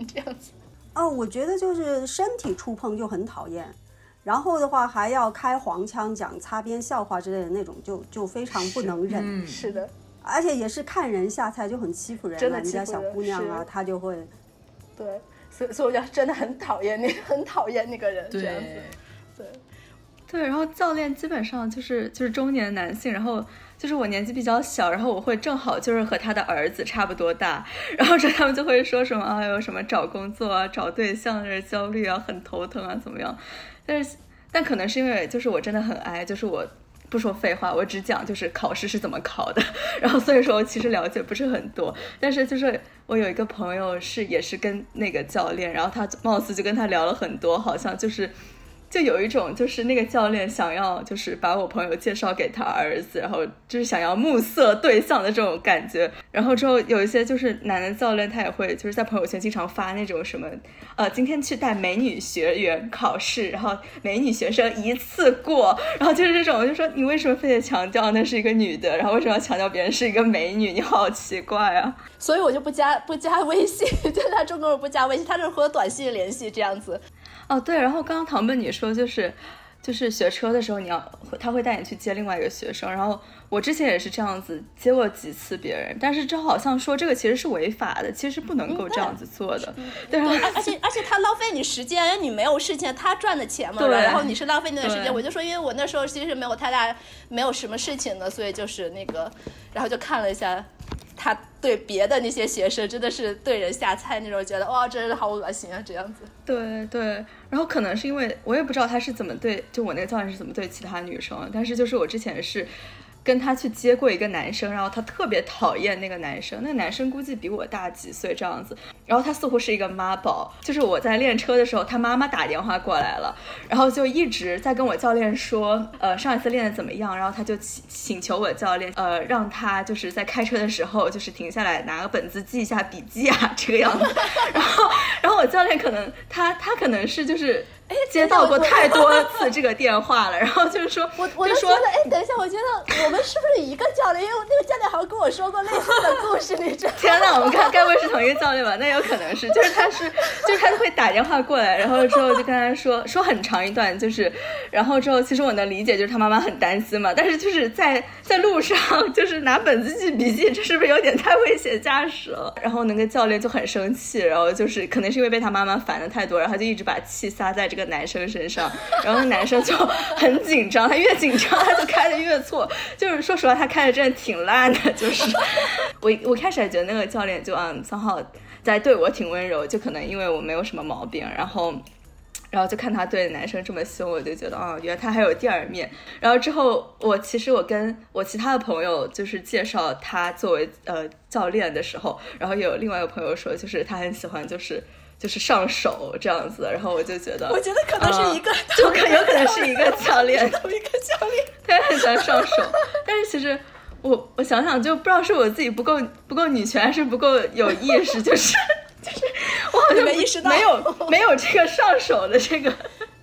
S1: 这样子
S2: 哦，我觉得就是身体触碰就很讨厌，然后的话还要开黄腔讲擦边笑话之类的那种，就就非常不能忍。
S1: 是的，
S2: 而且也是看人下菜就很欺负人，
S1: 真的
S2: 人家小姑娘啊，她就会。
S1: 对，所以所以我就真的很讨厌那很讨厌那个人这样子。对，
S4: 然后教练基本上就是就是中年男性，然后。就是我年纪比较小，然后我会正好就是和他的儿子差不多大，然后这他们就会说什么啊，有什么找工作啊、找对象的焦虑啊，很头疼啊，怎么样？但是但可能是因为就是我真的很爱，就是我不说废话，我只讲就是考试是怎么考的，<laughs> 然后所以说我其实了解不是很多，但是就是我有一个朋友是也是跟那个教练，然后他貌似就跟他聊了很多，好像就是。就有一种，就是那个教练想要，就是把我朋友介绍给他儿子，然后就是想要目色对象的这种感觉。然后之后有一些就是男的教练，他也会就是在朋友圈经常发那种什么，呃，今天去带美女学员考试，然后美女学生一次过，然后就是这种，就说你为什么非得强调那是一个女的，然后为什么要强调别人是一个美女？你好奇怪啊！<laughs>
S1: 所以我就不加不加微信，<laughs> 就他中国人不加微信，他 <laughs> 就是和短信联系这样子。
S4: 哦，对，然后刚刚唐奔你说就是，就是学车的时候你要他会带你去接另外一个学生，然后我之前也是这样子接过几次别人，但是这好像说这个其实是违法的，其实不能够这样子做的，
S1: 对，而且而且他浪费你时间，因为你没有事情，他赚的钱嘛，然后你是浪费你的时间，我就说，因为我那时候其实没有太大，没有什么事情的，所以就是那个，然后就看了一下。他对别的那些学生真的是对人下菜那种，觉得哇，真是好恶心啊，这样子。
S4: 对对，然后可能是因为我也不知道他是怎么对，就我那个教练是怎么对其他女生，但是就是我之前是。跟他去接过一个男生，然后他特别讨厌那个男生，那个男生估计比我大几岁这样子，然后他似乎是一个妈宝，就是我在练车的时候，他妈妈打电话过来了，然后就一直在跟我教练说，呃，上一次练的怎么样，然后他就请请求我教练，呃，让他就是在开车的时候就是停下来拿个本子记一下笔记啊，这个样子，然后，然后我教练可能他他可能是就是。
S1: 哎，
S4: 接到过太多次这个电话了，<laughs> 然后就是说，
S1: 我我就
S4: 说，
S1: 哎，等一下，我觉得我们是不是一个教练？因为那个教练好像跟我说过类似的故事，你知道？
S4: 天哪，我们该该不会是同一个教练吧？<laughs> 那有可能是，就是他是，<laughs> 就是他会打电话过来，然后之后就跟他说说很长一段，就是，然后之后其实我能理解，就是他妈妈很担心嘛，但是就是在在路上就是拿本子记笔记，这是不是有点太危险驾驶了？然后那个教练就很生气，然后就是可能是因为被他妈妈烦的太多，然后就一直把气撒在这个。男生身上，然后那男生就很紧张，他越紧张他就开的越错，就是说实话，他开的真的挺烂的。就是我我开始还觉得那个教练就嗯，三号在对我挺温柔，就可能因为我没有什么毛病，然后然后就看他对男生这么凶，我就觉得哦，原来他还有第二面。然后之后我其实我跟我其他的朋友就是介绍他作为呃教练的时候，然后有另外一个朋友说，就是他很喜欢就是。就是上手这样子，然后我就觉得，
S1: 我觉得可能是一个，<laughs>
S4: 就可有可能是一个 <laughs> 教练，
S1: 同一个教练，<laughs>
S4: 他也很喜欢上手。但是其实我我想想，就不知道是我自己不够不够女权，还是不够有意识，就是就是我好像
S1: 没意识到，
S4: 没有没有这个上手的这个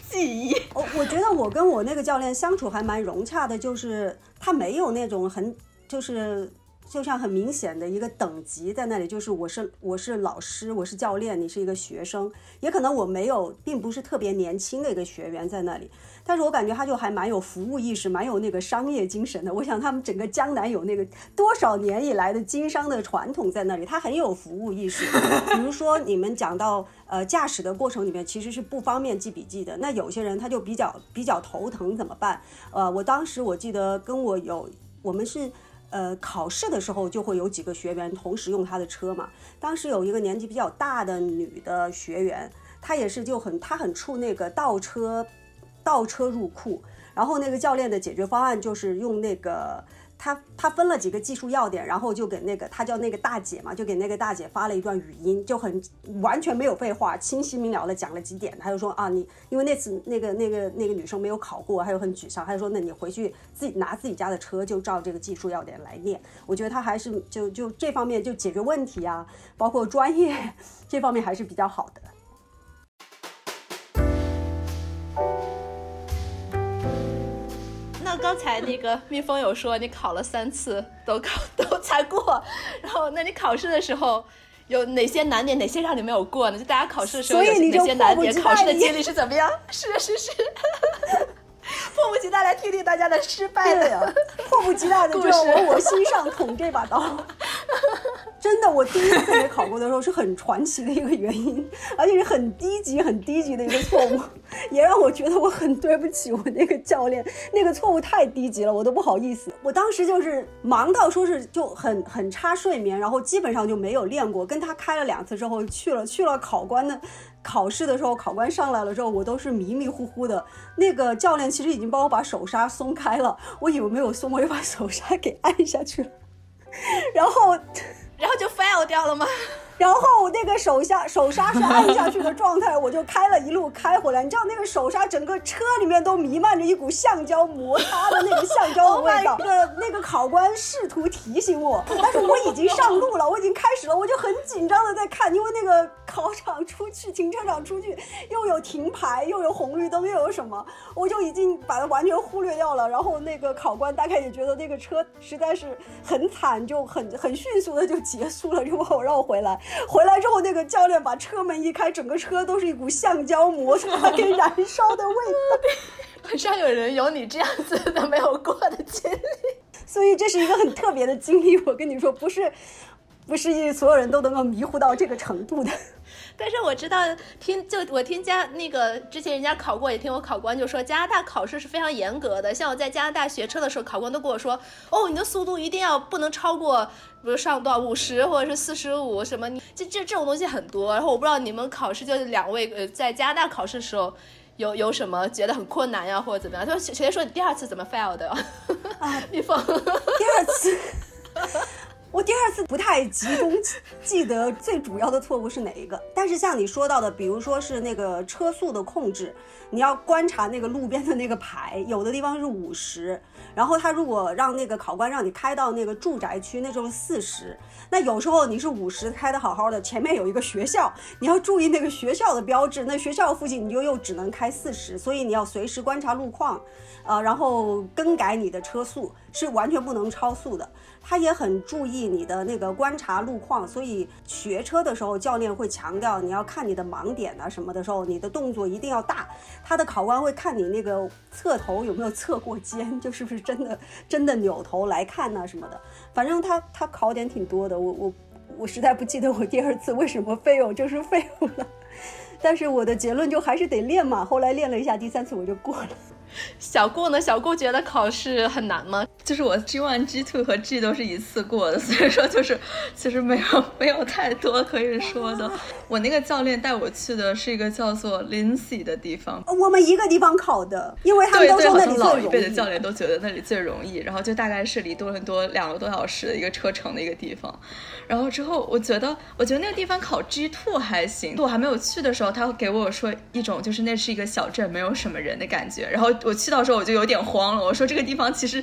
S4: 记忆。
S2: 我我觉得我跟我那个教练相处还蛮融洽的，就是他没有那种很就是。就像很明显的一个等级在那里，就是我是我是老师，我是教练，你是一个学生，也可能我没有，并不是特别年轻的一个学员在那里，但是我感觉他就还蛮有服务意识，蛮有那个商业精神的。我想他们整个江南有那个多少年以来的经商的传统在那里，他很有服务意识。比如说你们讲到呃驾驶的过程里面，其实是不方便记笔记的，那有些人他就比较比较头疼，怎么办？呃，我当时我记得跟我有我们是。呃，考试的时候就会有几个学员同时用他的车嘛。当时有一个年纪比较大的女的学员，她也是就很，她很怵那个倒车，倒车入库。然后那个教练的解决方案就是用那个。他他分了几个技术要点，然后就给那个他叫那个大姐嘛，就给那个大姐发了一段语音，就很完全没有废话，清晰明了的讲了几点。他就说啊，你因为那次那个那个那个女生没有考过，他就很沮丧，他就说那你回去自己拿自己家的车，就照这个技术要点来练。我觉得他还是就就这方面就解决问题啊，包括专业这方面还是比较好的。
S1: 刚才那个 <laughs> 蜜蜂有说你考了三次都考 <laughs> 都才过，然后那你考试的时候有哪些难点，哪些让你没有过呢？就大家考试的时候有哪些难点，考试的经历是怎么样？是是是。<laughs> <laughs> 迫不及待来听听大家的失败的
S2: 呀！迫不及待的就要往我心上捅这把刀。<laughs> 真的，我第一次没考过的时候是很传奇的一个原因，而且是很低级、很低级的一个错误，<laughs> 也让我觉得我很对不起我那个教练。那个错误太低级了，我都不好意思。我当时就是忙到说是就很很差睡眠，然后基本上就没有练过。跟他开了两次之后，去了去了考官的。考试的时候，考官上来了之后，我都是迷迷糊糊的。那个教练其实已经帮我把手刹松开了，我以为没有松，我又把手刹给按下去了，然后，
S1: 然后就 fail 掉了吗？
S2: 然后那个手下手刹是按下去的状态，我就开了一路开回来。你知道那个手刹，整个车里面都弥漫着一股橡胶摩擦的那个橡胶的 <laughs> 味道。那个那个考官试图提醒我，但是我已经上路了，我已经开始了，我就很紧张的在看，因为那个考场出去，停车场出去又有停牌，又有红绿灯，又有什么，我就已经把它完全忽略掉了。然后那个考官大概也觉得那个车实在是很惨，就很很迅速的就结束了，就把我绕回来。<laughs> 回来之后，那个教练把车门一开，整个车都是一股橡胶摩擦跟燃烧的味道。<laughs>
S1: 很少有人有你这样子的没有过的经历，<laughs>
S2: 所以这是一个很特别的经历。我跟你说，不是，不是所有人都能够迷糊到这个程度的。
S1: 但是我知道，听就我听加那个之前人家考过，也听我考官就说，加拿大考试是非常严格的。像我在加拿大学车的时候，考官都跟我说，哦，你的速度一定要不能超过，比如上多少五十或者是四十五什么，你这这这种东西很多。然后我不知道你们考试就是两位呃在加拿大考试的时候有有什么觉得很困难呀，或者怎么样？他说，谁说你第二次怎么 fail 的？啊，<laughs> 蜜蜂，第
S2: 二次。我第二次不太集中记得最主要的错误是哪一个，但是像你说到的，比如说是那个车速的控制，你要观察那个路边的那个牌，有的地方是五十，然后他如果让那个考官让你开到那个住宅区，那时候四十，那有时候你是五十开的好好的，前面有一个学校，你要注意那个学校的标志，那学校附近你就又只能开四十，所以你要随时观察路况，呃，然后更改你的车速，是完全不能超速的。他也很注意你的那个观察路况，所以学车的时候，教练会强调你要看你的盲点啊什么的时候，你的动作一定要大。他的考官会看你那个侧头有没有侧过肩，就是不是真的真的扭头来看呐什么的。反正他他考点挺多的，我我我实在不记得我 <laughs> 第二次为什么 fail 就是 fail 了，<laughs> 但是我的结论就还是得练嘛。后来练了一下，第三次我就过了。
S1: 小顾呢？小顾觉得考试很难吗？
S4: 就是我 G one、G two 和 G 都是一次过的，所以说就是 <laughs> 其实没有没有太多可以说的。我那个教练带我去的是一个叫做 Lindsay 的地方，
S2: 我们一个地方考的，因为他们都说那里
S4: 老一辈的教练都觉得那里最容易，然后就大概是离多伦多两个多小时的一个车程的一个地方。然后之后我觉得，我觉得那个地方考 G two 还行。我还没有去的时候，他会给我说一种就是那是一个小镇，没有什么人的感觉。然后我去到时候我就有点慌了，我说这个地方其实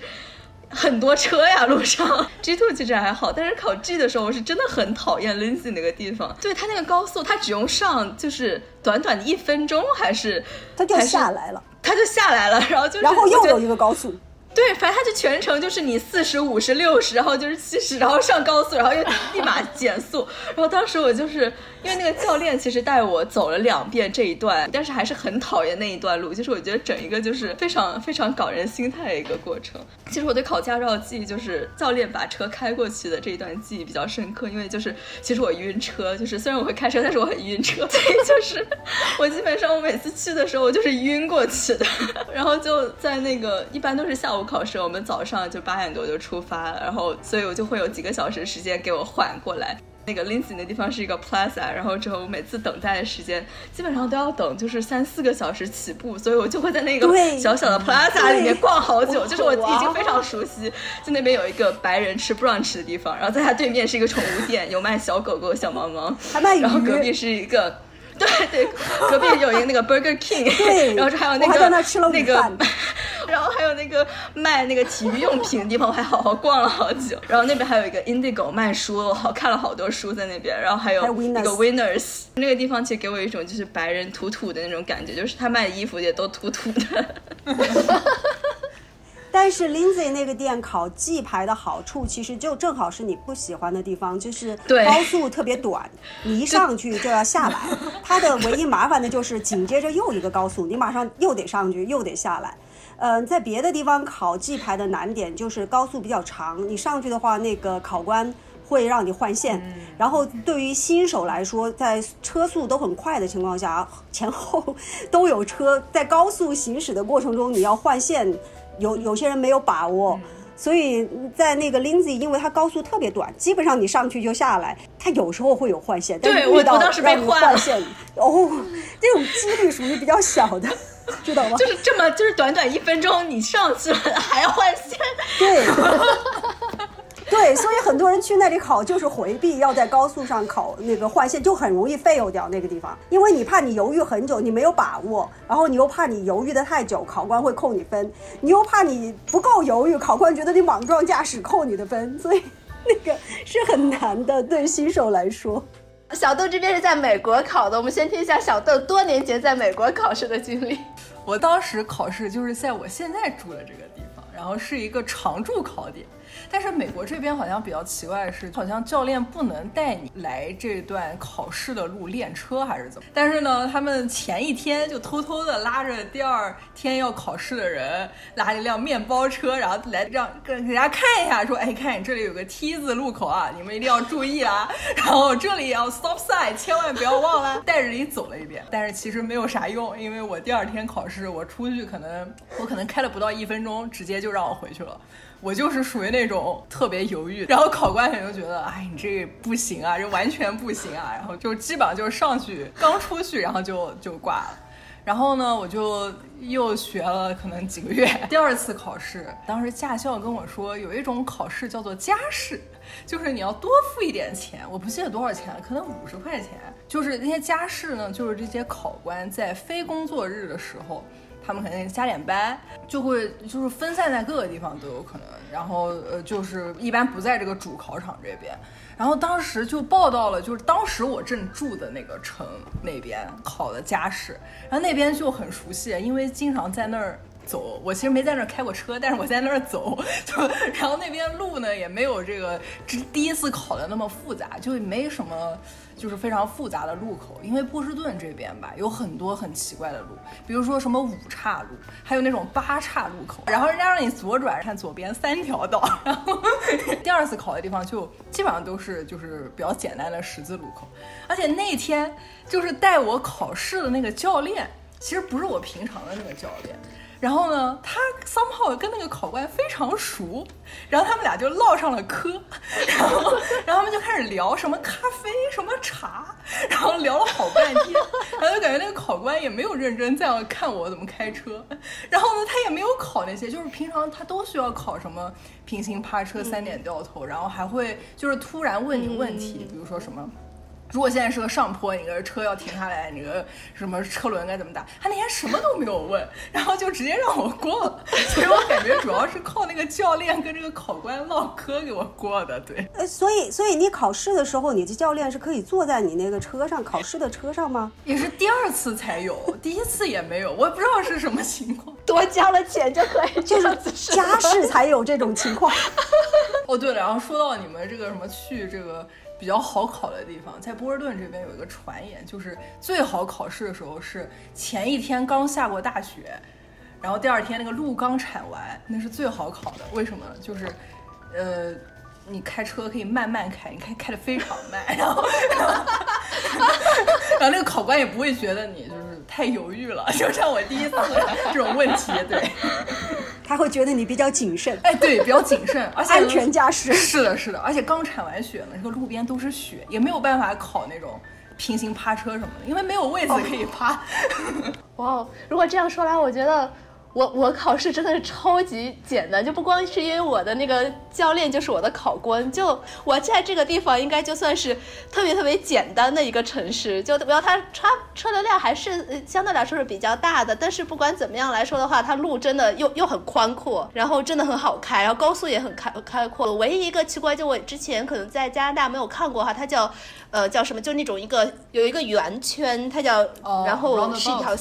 S4: 很多车呀，路上 G two 其实还好，但是考 G 的时候我是真的很讨厌 Lindsay 那个地方。对他那个高速，他只用上就是短短的一分钟，还是
S2: 他就下来了，
S4: 他就下来了，然后就
S2: 然后又有一个高速。
S4: 对，反正他就全程就是你四十五十六十，然后就是七十，然后上高速，然后又立马减速。然后当时我就是因为那个教练其实带我走了两遍这一段，但是还是很讨厌那一段路。就是我觉得整一个就是非常非常搞人心态的一个过程。其实我对考驾照记忆就是教练把车开过去的这一段记忆比较深刻，因为就是其实我晕车，就是虽然我会开车，但是我很晕车，所以就是我基本上我每次去的时候我就是晕过去的。<laughs> 然后就在那个一般都是下午。考试我们早上就八点多就出发，然后所以我就会有几个小时时间给我缓过来。那个 Lindsay 那地方是一个 Plaza，然后之后我每次等待的时间基本上都要等就是三四个小时起步，所以我就会在那个小小的 Plaza 里面逛好久。就是我已经非常熟悉，就那边有一个白人吃 brunch 的地方，然后在它对面是一个宠物店，有卖小狗狗、小猫猫，然后隔壁是一个。<laughs> 对对，隔壁有一个那个 <laughs> Burger King，
S2: 对，<laughs>
S4: 然后这还有那个那个，然后还有那个卖那个体育用品的地方，我还好好逛了好久。然后那边还有一个 Indigo 卖书，我好看了好多书在那边。然后还有那个 Winners，那个地方其实给我一种就是白人土土的那种感觉，就是他卖衣服也都土土的。
S2: 但是 Lindsay 那个店考 G 牌的好处，其实就正好是你不喜欢的地方，就是高速特别短，你一上去就要下来。它的唯一麻烦的就是紧接着又一个高速，你马上又得上去又得下来。嗯，在别的地方考 G 牌的难点就是高速比较长，你上去的话，那个考官会让你换线。然后对于新手来说，在车速都很快的情况下，前后 <laughs> 都有车，在高速行驶的过程中，你要换线。有有些人没有把握，所以在那个 Lindsay，因为它高速特别短，基本上你上去就下来，它有时候会有换线，但是遇到让你换线，哦，这种几率属于比较小的，<laughs> 知道吗？
S4: 就是这么，就是短短一分钟你上去了还要换线，
S2: 对。<laughs> 对，所以很多人去那里考就是回避要在高速上考那个换线，就很容易 fail 掉那个地方，因为你怕你犹豫很久，你没有把握，然后你又怕你犹豫的太久，考官会扣你分，你又怕你不够犹豫，考官觉得你莽撞驾驶扣你的分，所以那个是很难的，对新手来说。<laughs>
S1: 小豆这边是在美国考的，我们先听一下小豆多年前在美国考试的经历。
S3: 我当时考试就是在我现在住的这个地方，然后是一个常驻考点。但是美国这边好像比较奇怪的是，好像教练不能带你来这段考试的路练车还是怎么？但是呢，他们前一天就偷偷的拉着第二天要考试的人，拉一辆面包车，然后来让给给大家看一下，说，哎，看这里有个 T 字路口啊，你们一定要注意啊，然后这里要 stop sign，千万不要忘了。带着你走了一遍，但是其实没有啥用，因为我第二天考试，我出去可能我可能开了不到一分钟，直接就让我回去了。我就是属于那种特别犹豫，然后考官可能就觉得，哎，你这不行啊，这完全不行啊，然后就基本上就是上去刚出去，然后就就挂了。然后呢，我就又学了可能几个月，第二次考试，当时驾校跟我说，有一种考试叫做加试，就是你要多付一点钱，我不记得多少钱，可能五十块钱。就是那些加试呢，就是这些考官在非工作日的时候。他们肯定加点班，就会就是分散在各个地方都有可能，然后呃就是一般不在这个主考场这边，然后当时就报到了，就是当时我正住的那个城那边考的加试，然后那边就很熟悉，因为经常在那儿走，我其实没在那儿开过车，但是我在那儿走，就然后那边路呢也没有这个这第一次考的那么复杂，就没什么。就是非常复杂的路口，因为波士顿这边吧有很多很奇怪的路，比如说什么五岔路，还有那种八岔路口，然后人家让你左转，看左边三条道。然后 <laughs> 第二次考的地方就基本上都是就是比较简单的十字路口，而且那天就是带我考试的那个教练，其实不是我平常的那个教练。然后呢，他 somehow 跟那个考官非常熟，然后他们俩就唠上了嗑，<laughs> 然后然后他们就开始聊什么咖啡什么茶，<laughs> 然后聊了好半天，<laughs> 然后就感觉那个考官也没有认真在看我怎么开车，然后呢，他也没有考那些，就是平常他都需要考什么平行趴车、三点掉头，然后还会就是突然问你问题，比如说什么。如果现在是个上坡，你个车要停下来，你个什么车轮该怎么打？他那天什么都没有问，然后就直接让我过了。所以我感觉主要是靠那个教练跟这个考官唠嗑给我过的。对，
S2: 呃，所以所以你考试的时候，你的教练是可以坐在你那个车上考试的车上吗？
S3: 也是第二次才有，第一次也没有，我也不知道是什么情况。
S1: 多交了钱就可以，
S2: 就是家试才有这种情况。
S3: 哦，对了，然后说到你们这个什么去这个。比较好考的地方，在波士顿这边有一个传言，就是最好考试的时候是前一天刚下过大雪，然后第二天那个路刚铲完，那是最好考的。为什么？就是，呃，你开车可以慢慢开，你开开的非常慢，<laughs> 然后，<laughs> 然后那个考官也不会觉得你就是太犹豫了，<laughs> 就像我第一次这种问题，对。
S2: 他会觉得你比较谨慎，
S3: 哎，对，比较谨慎，而且
S2: 安全驾驶。
S3: 是的，是的，而且刚铲完雪呢，这个路边都是雪，也没有办法考那种平行趴车什么的，因为没有位子可以趴。
S1: 哇，如果这样说来，我觉得。我我考试真的是超级简单，就不光是因为我的那个教练就是我的考官，就我在这个地方应该就算是特别特别简单的一个城市，就然后它车车流量还是相对来说是比较大的，但是不管怎么样来说的话，它路真的又又很宽阔，然后真的很好开，然后高速也很开开阔。唯一一个奇怪就我之前可能在加拿大没有看过哈，它叫呃叫什么，就那种一个有一个圆圈，它叫然后是一条。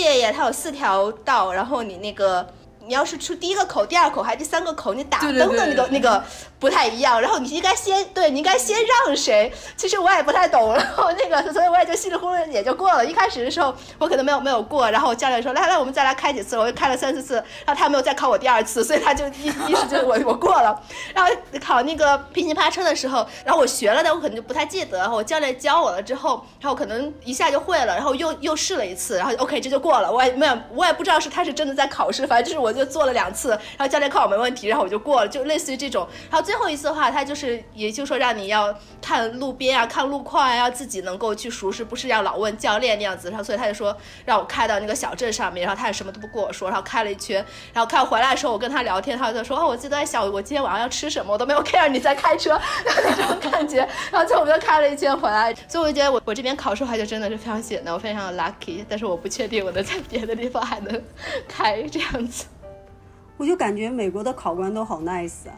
S1: 夜夜，它有四条道，然后你那个。你要是出第一个口、第二口还是第三个口，你打灯的那个那个不太一样。然后你应该先对，你应该先让谁？其实我也不太懂。然后那个，所以我也就稀里糊涂也就过了。一开始的时候我可能没有没有过，然后教练说来来，我们再来开几次。我又开了三四次，然后他没有再考我第二次，所以他就意意思就是我我过了。然后考那个平行趴车的时候，然后我学了，但我可能就不太记得。然后我教练教我了之后，然后可能一下就会了，然后又又试了一次，然后 OK 这就过了。我也没有我也不知道是他是真的在考试，反正就是我。就做了两次，然后教练看我没问题，然后我就过了，就类似于这种。然后最后一次的话，他就是，也就是说让你要看路边啊，看路况啊，要自己能够去熟识，不是要老问教练那样子。然后所以他就说让我开到那个小镇上面，然后他也什么都不跟我说，然后开了一圈，然后开回来的时候，我跟他聊天，他就说哦，我记得在想我今天晚上要吃什么，我都没有 care 你在开车那种感觉。然后最后我们就开了一圈回来，所以我就觉得我我这边考试的话就真的是非常简单，我非常的 lucky，但是我不确定我能在别的地方还能开这样子。
S2: 我就感觉美国的考官都好 nice 啊。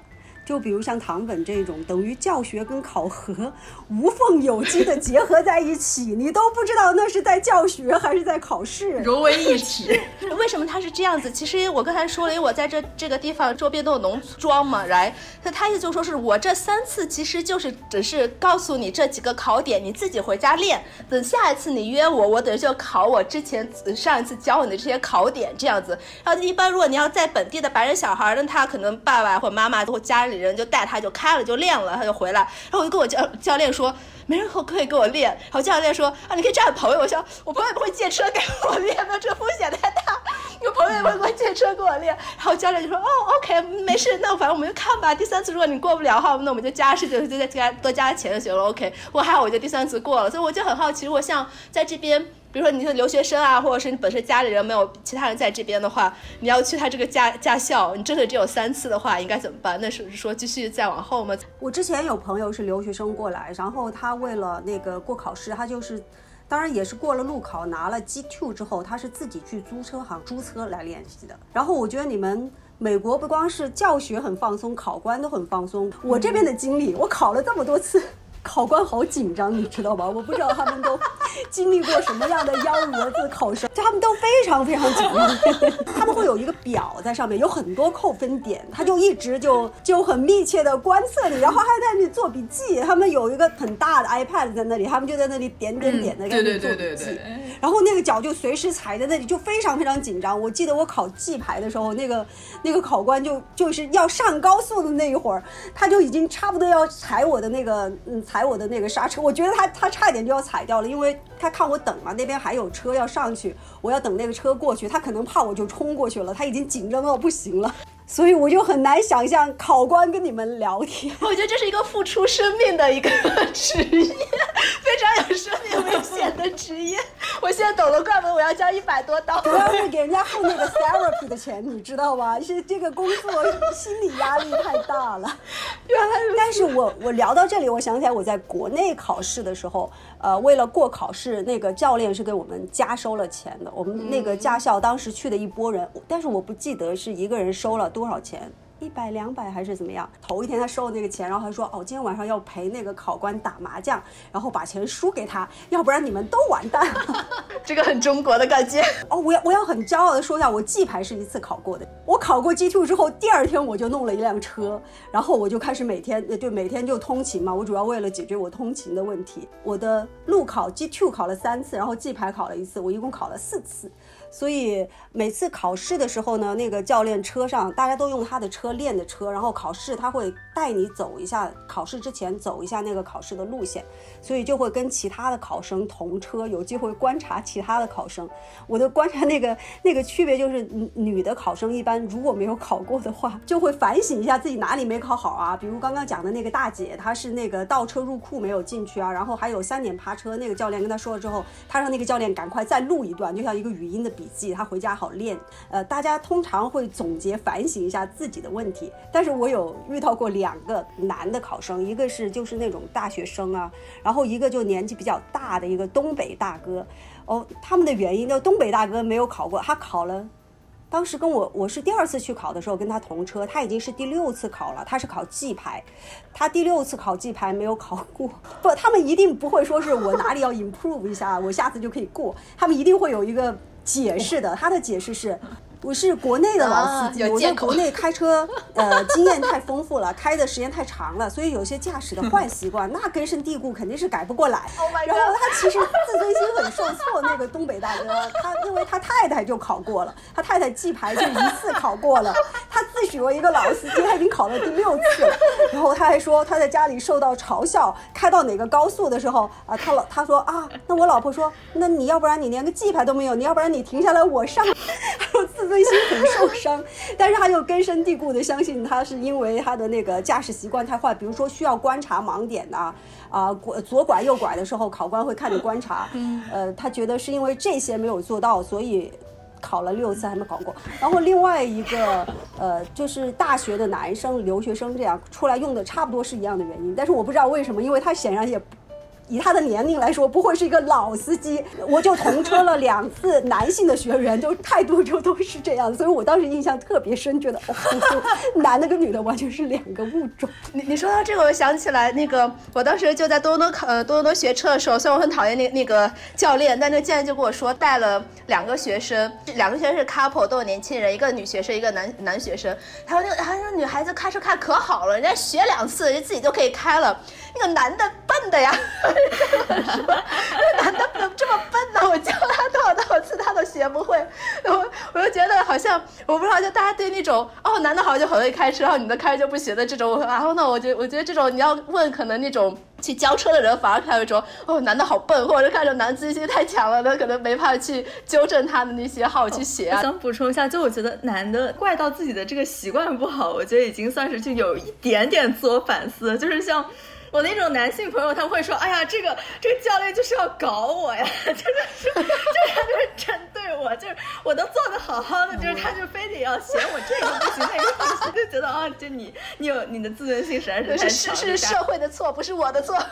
S2: 就比如像唐本这种，等于教学跟考核 <laughs> 无缝有机的结合在一起，你都不知道那是在教学还是在考试，
S3: 融为一体。<laughs>
S1: 为什么他是这样子？其实我刚才说了，因为我在这这个地方周边都有农庄嘛，来，那他意思就说是我这三次其实就是只是告诉你这几个考点，你自己回家练。等下一次你约我，我等于就考我之前上一次教你的这些考点这样子。然后一般如果你要在本地的白人小孩，那他可能爸爸或妈妈或家里。人就带他，就开了，就练了，他就回来。然后我就跟我教教练说，没人可可以给我练。然后教练说，啊，你可以找朋友。我说，我朋友不会借车给我练，那这风险太大。有朋友也会给我借车给我练。然后教练就说，哦，OK，没事，那反正我们就看吧。第三次如果你过不了的话，那我们就加试，就就再加多加钱就行了。OK，我还好，我就第三次过了。所以我就很好奇，如果像在这边。比如说你是留学生啊，或者是你本身家里人没有其他人在这边的话，你要去他这个驾驾校，你真的只有三次的话，应该怎么办？那是说继续再往后吗？
S2: 我之前有朋友是留学生过来，然后他为了那个过考试，他就是，当然也是过了路考，拿了 G two 之后，他是自己去租车行租车来练习的。然后我觉得你们美国不光是教学很放松，考官都很放松。我这边的经历，我考了这么多次。考官好紧张，你知道吧？我不知道他们都经历过什么样的幺蛾子考生，他们都非常非常紧张。<laughs> 他们会有一个表在上面，有很多扣分点，他就一直就就很密切的观测你，然后还在那里做笔记。他们有一个很大的 iPad 在那里，他们就在那里点点点的在那里做笔记。然后那个脚就随时踩在那里，就非常非常紧张。我记得我考 G 牌的时候，那个那个考官就就是要上高速的那一会儿，他就已经差不多要踩我的那个嗯。踩我的那个刹车，我觉得他他差一点就要踩掉了，因为他看我等嘛，那边还有车要上去，我要等那个车过去，他可能怕我就冲过去了，他已经紧张到不行了。所以我就很难想象考官跟你们聊天。<laughs>
S1: 我觉得这是一个付出生命的一个职业，非常有生命危险的职业。<laughs> 我现在懂了，怪不得我要交一百多刀。
S2: 主要是给人家付那个 therapy 的钱，你知道吗？是这个工作心理压力太大了。<laughs>
S1: 原来。
S2: 但是我我聊到这里，我想起来我在国内考试的时候，呃，为了过考试，那个教练是给我们加收了钱的。我们那个驾校当时去的一波人，但是我不记得是一个人收了多少钱。一百两百还是怎么样？头一天他收了那个钱，然后他说：“哦，今天晚上要陪那个考官打麻将，然后把钱输给他，要不然你们都完蛋了。<laughs>
S1: 这个很中国的感觉。<laughs>
S2: 哦，我要我要很骄傲的说一下，我 G 牌是一次考过的。我考过 G two 之后，第二天我就弄了一辆车，然后我就开始每天呃就每天就通勤嘛。我主要为了解决我通勤的问题。我的路考 G two 考了三次，然后 G 牌考了一次，我一共考了四次。所以每次考试的时候呢，那个教练车上大家都用他的车练的车，然后考试他会带你走一下，考试之前走一下那个考试的路线，所以就会跟其他的考生同车，有机会观察其他的考生。我的观察那个那个区别就是，女女的考生一般如果没有考过的话，就会反省一下自己哪里没考好啊。比如刚刚讲的那个大姐，她是那个倒车入库没有进去啊，然后还有三点趴车，那个教练跟她说了之后，她让那个教练赶快再录一段，就像一个语音的。笔记，他回家好练。呃，大家通常会总结反省一下自己的问题。但是我有遇到过两个男的考生，一个是就是那种大学生啊，然后一个就年纪比较大的一个东北大哥。哦，他们的原因，就东北大哥没有考过，他考了。当时跟我我是第二次去考的时候跟他同车，他已经是第六次考了，他是考 G 牌，他第六次考 G 牌没有考过。<laughs> 不，他们一定不会说是我哪里要 improve 一下，我下次就可以过。他们一定会有一个。解释的，他的解释是。我是国内的老司机，我在国内开车，<laughs> 呃，经验太丰富了，开的时间太长了，所以有些驾驶的坏习惯，<laughs> 那根深蒂固，肯定是改不过来。然后他其实自尊心很受挫，那个东北大哥，他因为他太太就考过了，他太太记牌就一次考过了，<laughs> 他自诩为一个老司机，他已经考了第六次了。然后他还说他在家里受到嘲笑，开到哪个高速的时候啊，他老他说啊，那我老婆说，那你要不然你连个记牌都没有，你要不然你停下来我上，他说自。内心很受伤，<laughs> 但是他又根深蒂固的相信他是因为他的那个驾驶习惯太坏，比如说需要观察盲点呐，啊，左拐右拐的时候，考官会看着观察，呃，他觉得是因为这些没有做到，所以考了六次还没考过。然后另外一个，呃，就是大学的男生留学生这样出来用的差不多是一样的原因，但是我不知道为什么，因为他显然也。以他的年龄来说，不会是一个老司机。我就同车了两次男性的学员，就态度就都是这样，所以我当时印象特别深，觉得哦，<laughs> 男的跟女的完全是两个物种。
S1: 你你说到这个，我想起来那个，我当时就在多多考呃多多学车的时候，虽然我很讨厌那那个教练，但那个教练就跟我说带了两个学生，两个学生是 couple，都有年轻人，一个女学生，一个男男学生。他说那个他说女孩子开车开可好了，人家学两次，人自己就可以开了。那个男的笨的呀。<laughs> 男的怎么这么笨呢？我教他多少多少次，他都学不会。我我就觉得好像我不知道，就大家对那种哦，男的好像就很会开车，然后女的开就不行的这种。然后呢，我觉我觉得这种你要问，可能那种去教车的人反而开始说哦，男的好笨，或者看着男自信心太强了，那可能没法去纠正他的那些好去写啊。<laughs>
S4: 想补充一下，就我觉得男的怪到自己的这个习惯不好，我觉得已经算是就有一点点自我反思，就是像。我那种男性朋友，他们会说：“哎呀，这个这个教练就是要搞我呀，<laughs> 真的是，就是就是针对我，就是我都做的好好的，就是他就非得要嫌我这个不行那个不行，就觉得啊，就你你有你的自尊心实在是太强
S1: 了。是是社会的错，不是我的错。<laughs>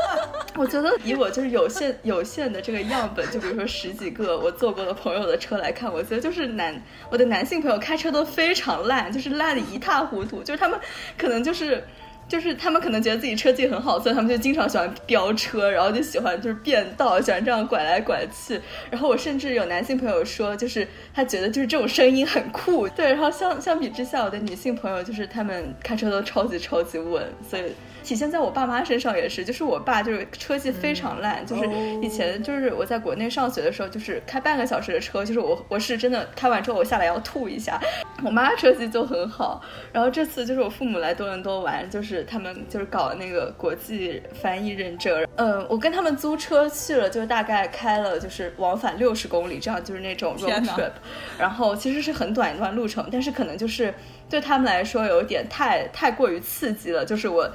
S1: <laughs>
S4: 我觉得以我就是有限有限的这个样本，就比如说十几个我坐过的朋友的车来看，我觉得就是男我的男性朋友开车都非常烂，就是烂的一塌糊涂，就是他们可能就是。就是他们可能觉得自己车技很好，所以他们就经常喜欢飙车，然后就喜欢就是变道，喜欢这样拐来拐去。然后我甚至有男性朋友说，就是他觉得就是这种声音很酷。对，然后相相比之下，我的女性朋友就是他们开车都超级超级稳，所以。体现在我爸妈身上也是，就是我爸就是车技非常烂，就是以前就是我在国内上学的时候，就是开半个小时的车，就是我我是真的开完之后我下来要吐一下，我妈车技就很好，然后这次就是我父母来多伦多玩，就是他们就是搞那个国际翻译认证，嗯，我跟他们租车去了，就大概开了就是往返六十公里，这样就是那种 road trip，然后其实是很短一段路程，但是可能就是对他们来说有点太太过于刺激了，就是我。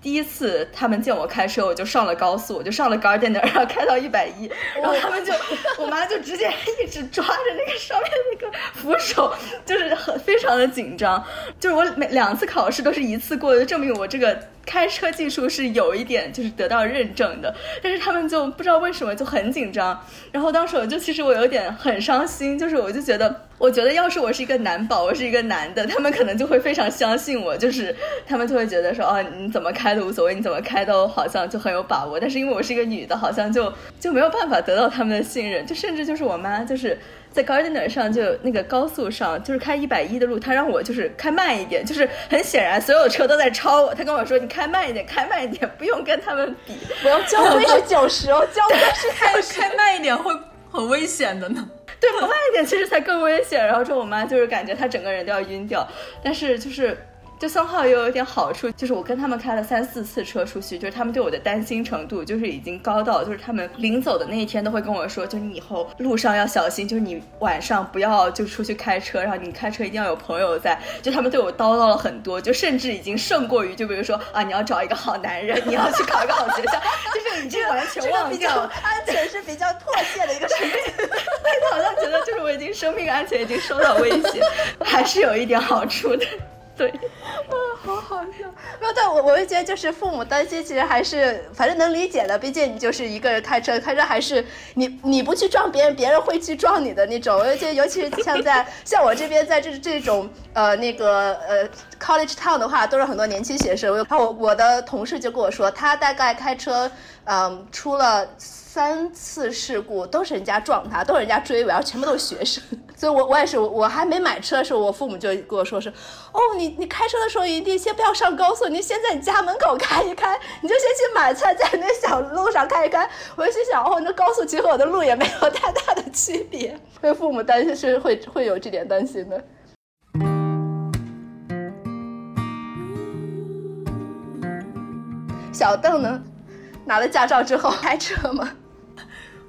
S4: 第一次他们见我开车，我就上了高速，我就上了 Gardiner，然后开到一百一，然后他们就，我妈就直接一直抓着那个上面那个扶手，就是很非常的紧张，就是我每两次考试都是一次过，就证明我这个。开车技术是有一点就是得到认证的，但是他们就不知道为什么就很紧张。然后当时我就其实我有点很伤心，就是我就觉得，我觉得要是我是一个男宝，我是一个男的，他们可能就会非常相信我，就是他们就会觉得说，哦，你怎么开都无所谓，你怎么开都好像就很有把握。但是因为我是一个女的，好像就就没有办法得到他们的信任，就甚至就是我妈就是。在 Gardiner 上就那个高速上，就是开一百一的路，他让我就是开慢一点，就是很显然所有车都在超我，他跟我说你开慢一点，开慢一点，不用跟他们比。
S1: 我要交规是九十哦，交规是
S3: 开开慢一点会很危险的呢。
S4: 对，慢一点其实才更危险。然后之后我妈就是感觉她整个人都要晕掉，但是就是。就桑浩也有一点好处，就是我跟他们开了三四次车出去，就是他们对我的担心程度就是已经高到，就是他们临走的那一天都会跟我说，就你以后路上要小心，就是你晚上不要就出去开车，然后你开车一定要有朋友在。就他们对我叨叨了很多，就甚至已经胜过于，就比如说啊，你要找一个好男人，你要去考一个好学校，<laughs> 就是已经完全忘掉。
S1: 安全是比较迫切的一个事情，<laughs>
S4: 他好像觉得就是我已经生命安全已经受到威胁，还是有一点好处的。对，
S1: 啊，好好笑。没有，但我我就觉得就是父母担心，其实还是反正能理解的。毕竟你就是一个人开车，开车还是你你不去撞别人，别人会去撞你的那种。我觉得尤其是像在 <laughs> 像我这边，在这这种呃那个呃 college town 的话，都是很多年轻学生。我我我的同事就跟我说，他大概开车嗯出了。三次事故都是人家撞他，都是人家追尾，然后全部都是学生。<laughs> 所以，我我也是，我还没买车的时候，我父母就跟我说是，哦，你你开车的时候一定先不要上高速，你先在你家门口开一开，你就先去买菜，在那小路上开一开。<laughs> 我就心想，哦，那高速其实和我的路也没有太大的区别。所以父母担心是会会有这点担心的。小邓呢，拿了驾照之后开车吗？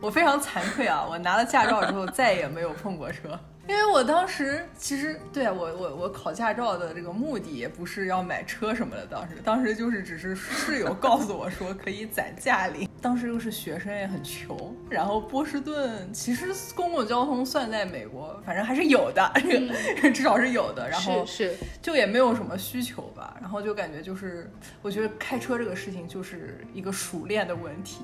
S3: 我非常惭愧啊！我拿了驾照之后再也没有碰过车，因为我当时其实对啊，我我我考驾照的这个目的也不是要买车什么的，当时当时就是只是室友告诉我说可以攒驾龄，当时又是学生也很穷，然后波士顿其实公共交通算在美国，反正还是有的，<laughs> 至少是有的，然后
S1: 是
S3: 就也没有什么需求吧，然后就感觉就是我觉得开车这个事情就是一个熟练的问题。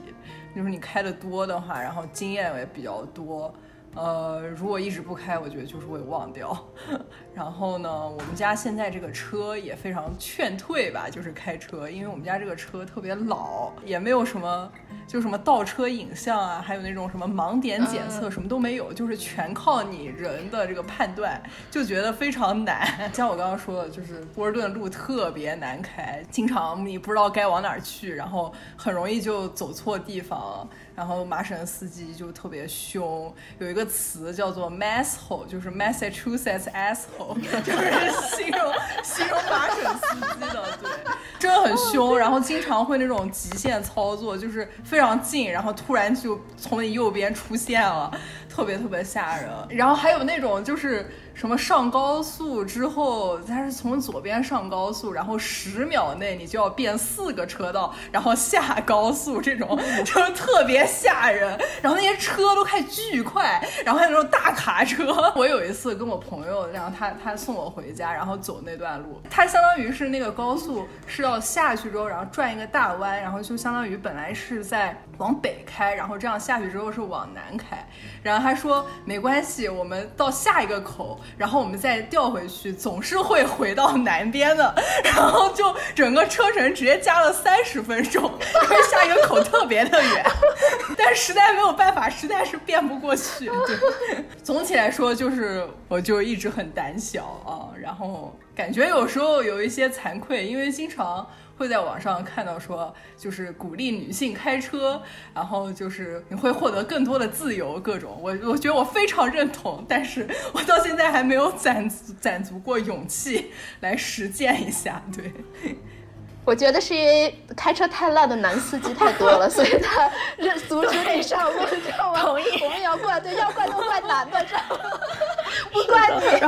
S3: 就是你开的多的话，然后经验也比较多。呃，如果一直不开，我觉得就是会忘掉。<laughs> 然后呢，我们家现在这个车也非常劝退吧，就是开车，因为我们家这个车特别老，也没有什么，就什么倒车影像啊，还有那种什么盲点检测，什么都没有，就是全靠你人的这个判断，就觉得非常难。<laughs> 像我刚刚说的，就是波士顿路特别难开，经常你不知道该往哪儿去，然后很容易就走错地方。然后麻省司机就特别凶，有一个词叫做 masshole，就是 Massachusetts asshole，<laughs> 就是形容形容麻省司机的，对，真的很凶，然后经常会那种极限操作，就是非常近，然后突然就从你右边出现了，特别特别吓人。然后还有那种就是。什么上高速之后，它是从左边上高速，然后十秒内你就要变四个车道，然后下高速，这种 <laughs> 就是特别吓人。然后那些车都开巨快，然后还有那种大卡车。我有一次跟我朋友，然后他他送我回家，然后走那段路，它相当于是那个高速是要下去之后，然后转一个大弯，然后就相当于本来是在往北开，然后这样下去之后是往南开。然后他说没关系，我们到下一个口。然后我们再调回去，总是会回到南边的。<laughs> 然后就整个车程直接加了三十分钟，因为下一个口特别的远。<laughs> 但实在没有办法，实在是变不过去。对，总体来说就是，我就一直很胆小啊。然后感觉有时候有一些惭愧，因为经常会在网上看到说，就是鼓励女性开车，然后就是你会获得更多的自由，各种。我我觉得我非常认同，但是 <laughs> 我到现在还没有攒攒足过勇气来实践一下。对，
S1: 我觉得是因为开车太烂的男司机太多了，所以他 <laughs> 阻止你上路，知道吗？
S4: 同意。
S1: 我们要怪，对，要怪都怪男的，知道吗？<laughs> 不怪你，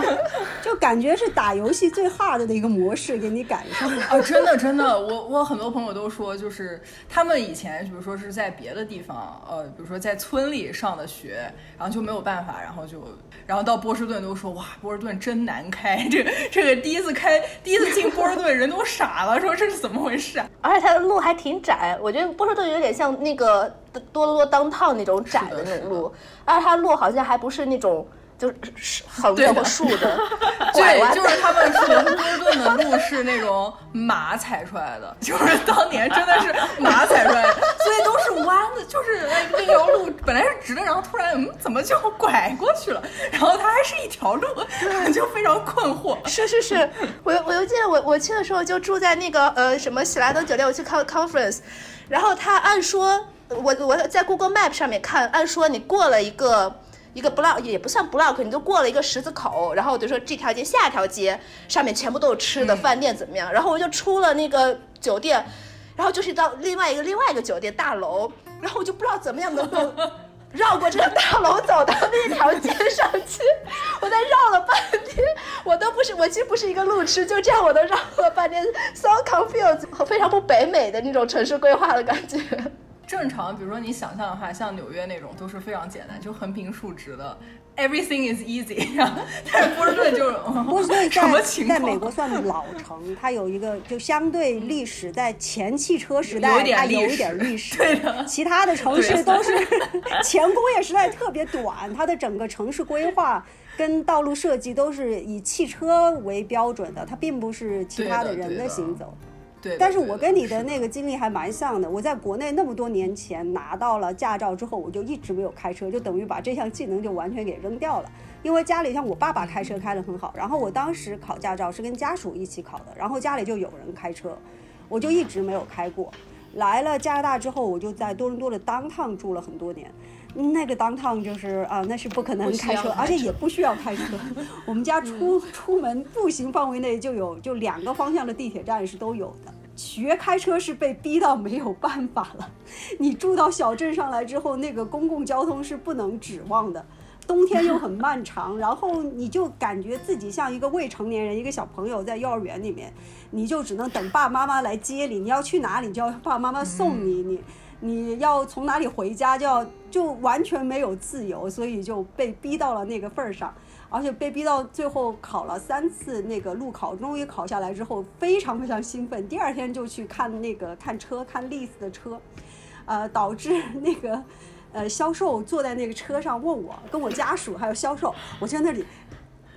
S2: 就感觉是打游戏最 hard 的一个模式给你赶上了。
S3: 哦，<laughs> 真的真的，我我很多朋友都说，就是他们以前比如说是在别的地方，呃，比如说在村里上的学，然后就没有办法，然后就然后到波士顿都说哇，波士顿真难开，这这个第一次开第一次进波士顿人都傻了，说这是怎么回事啊？<laughs>
S1: 而且它的路还挺窄，我觉得波士顿有点像那个多伦多当趟那种窄的那种路，而且它路好像还不是那种。就是横的或竖的，
S3: 对，<laughs> 就是他们说波士顿的路是那种马踩出来的，就是当年真的是马踩出来的，所以都是弯的，就是那条路本来是直的，然后突然嗯怎么就拐过去了，然后它还是一条路，<laughs> 就非常困惑。
S1: 是是是，我我又记得我我去的时候就住在那个呃什么喜来登酒店，我去看 conference，然后他按说我我在 Google Map 上面看，按说你过了一个。一个 block 也不算 block，你就过了一个十字口，然后我就说这条街下一条街上面全部都是吃的饭店怎么样？然后我就出了那个酒店，然后就是到另外一个另外一个酒店大楼，然后我就不知道怎么样能够 <laughs> 绕过这个大楼走到那条街上去。我在绕了半天，我都不是我其实不是一个路痴，就这样我都绕了半天，so confused，非常不北美的那种城市规划的感觉。
S3: 正常，比如说你想象的话，像纽约那种都是非常简单，就横平竖直的，everything is easy。但是波士顿就是
S2: 波士顿在在美国算老城，它有一个就相对历史，在前汽车时代它有一点历史。<laughs>
S3: 对的。
S2: 其他的城市都是 <laughs> 前工业时代特别短，它的整个城市规划跟道路设计都是以汽车为标准的，它并不是其他的人的行走。但是我跟你的那个经历还蛮像的。我在国内那么多年前拿到了驾照之后，我就一直没有开车，就等于把这项技能就完全给扔掉了。因为家里像我爸爸开车开得很好，然后我当时考驾照是跟家属一起考的，然后家里就有人开车，我就一直没有开过。来了加拿大之后，我就在多伦多的当趟住了很多年。那个 downtown 就是啊，那是不可能开车，而且也不需要开车。<laughs> 我们家出出门步行范围内就有就两个方向的地铁站是都有的。学开车是被逼到没有办法了。你住到小镇上来之后，那个公共交通是不能指望的，冬天又很漫长，<laughs> 然后你就感觉自己像一个未成年人，一个小朋友在幼儿园里面，你就只能等爸爸妈妈来接你，你要去哪里就要爸爸妈妈送你，你。你要从哪里回家，就要就完全没有自由，所以就被逼到了那个份儿上，而且被逼到最后考了三次那个路考，终于考下来之后，非常非常兴奋，第二天就去看那个看车，看 lease 的车，呃，导致那个呃销售坐在那个车上问我，跟我家属还有销售，我在那里。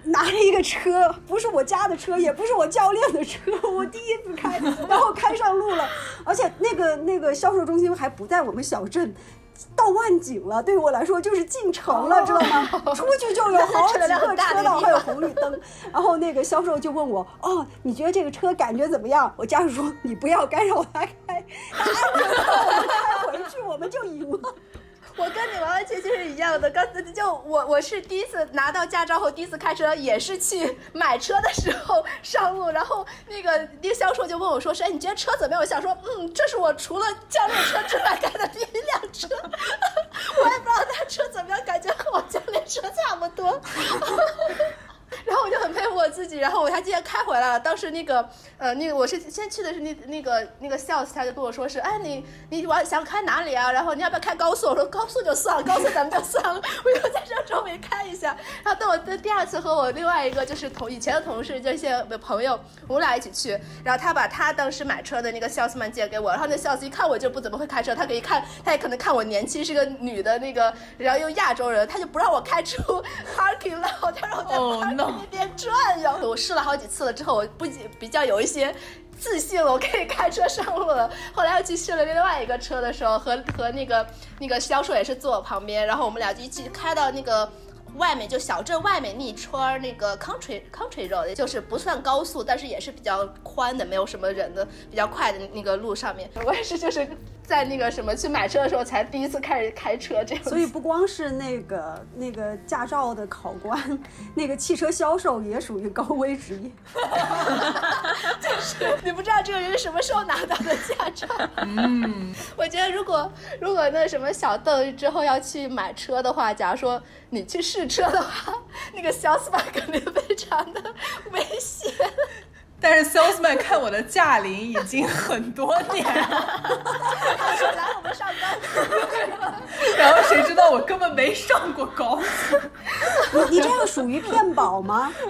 S2: 拿着一个车，不是我家的车，也不是我教练的车，我第一次开，然后开上路了，而且那个那个销售中心还不在我们小镇，到万景了，对于我来说就是进城了，知道吗？出去就有好几个车道，还有红绿灯，然后那个销售就问我，哦，你觉得这个车感觉怎么样？我家属说，你不要干扰他开，他按着我们开回去，我们就赢了。
S1: 我跟你完完全全是一样的，刚才就我我是第一次拿到驾照后第一次开车，也是去买车的时候上路，然后那个那个销售就问我说：“是哎，你觉得车怎么样？”我想说：“嗯，这是我除了教练车之外开的第一辆车，<laughs> 我也不知道他车怎么样，感觉和我教练车差不多。”然后我就很佩服我自己，然后我还今天开回来了。当时那个，呃，那个我是先去的是那那个那个 sales，他就跟我说是，哎，你你往想开哪里啊？然后你要不要开高速？我说高速就算了，高速咱们就算了，<laughs> 我就在这周围开一下。然后等我的第二次和我另外一个就是同以前的同事这些朋友，我们俩一起去，然后他把他当时买车的那个 salesman 借给我，然后那 sales 一看我就不怎么会开车，他可以看，他也可能看我年轻是个女的那个，然后又亚洲人，他就不让我开出 <laughs> parking lot，他让我在 parking。那边转悠，我试了好几次了之后，我不仅比较有一些自信了，我可以开车上路了。后来又去试了另外一个车的时候，和和那个那个销售也是坐我旁边，然后我们俩就一起开到那个外面就小镇外面那一圈那个 country country road，就是不算高速，但是也是比较宽的，没有什么人的，比较快的那个路上面。我也是就是在那个什么去买车的时候才第一次开始开车这样。
S2: 所以不光是那个那个驾照的考官，<laughs> 那个汽车销售也属于高危职业。<laughs>
S1: 就是你不知道这个人什么时候拿到的驾照。嗯，我觉得如果如果那什么小邓之后要去买车的话，假如说你去试车的话，那个 salesman 肯定非常的危险。
S3: 但是 salesman 看我的驾龄已经很多年了，
S1: 他说来我们上高
S3: 然后谁知道我根本没上过高速，
S2: 你你这个属于骗保吗？<laughs>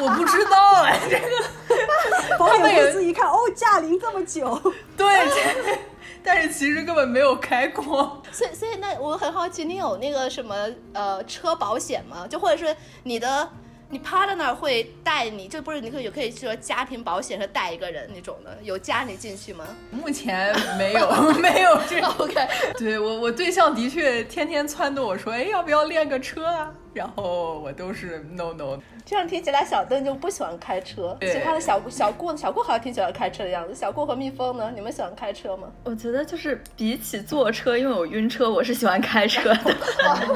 S3: 我不知道哎，这个
S2: 保险公司一看，哦，驾龄这么久，
S3: 对，这但是其实根本没有开过。
S1: 所以所以那我很好奇，你有那个什么呃车保险吗？就或者是你的。你 partner 会带你，就不是你可以可以说家庭保险是带一个人那种的，有加你进去吗？
S3: 目前没有，<laughs> 没有这 <laughs>
S1: OK。
S3: 对我，我对象的确天天撺掇我说，哎，要不要练个车啊？然后我都是 no no。
S1: 这样听起来，小邓就不喜欢开车。其他的小小顾，小顾好像挺喜欢开车的样子。小顾和蜜蜂呢？你们喜欢开车吗？
S4: 我觉得就是比起坐车，因为我晕车，我是喜欢开车的。<laughs>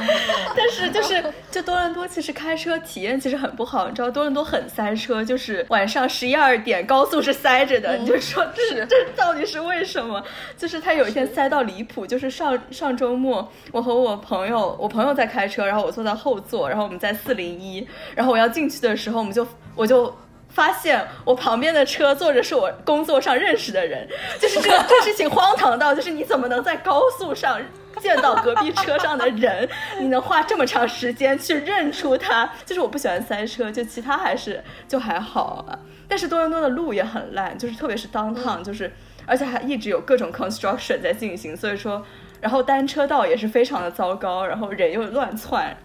S4: <laughs> 但是就是就多伦多，其实开车体验其实很不好。你知道多伦多很塞车，就是晚上十一二点高速是塞着的。你就说这这到底是为什么？就是他有一天塞到离谱，就是上上周末，我和我朋友，我朋友在开车，然后我坐在后座，然后我们在四零一，然后我要进。去的时候，我们就我就发现我旁边的车坐着是我工作上认识的人，就是这这事情荒唐到，就是你怎么能在高速上见到隔壁车上的人？你能花这么长时间去认出他？就是我不喜欢塞车，就其他还是就还好啊，但是多伦多的路也很烂，就是特别是 downtown，就是而且还一直有各种 construction 在进行，所以说，然后单车道也是非常的糟糕，然后人又乱窜。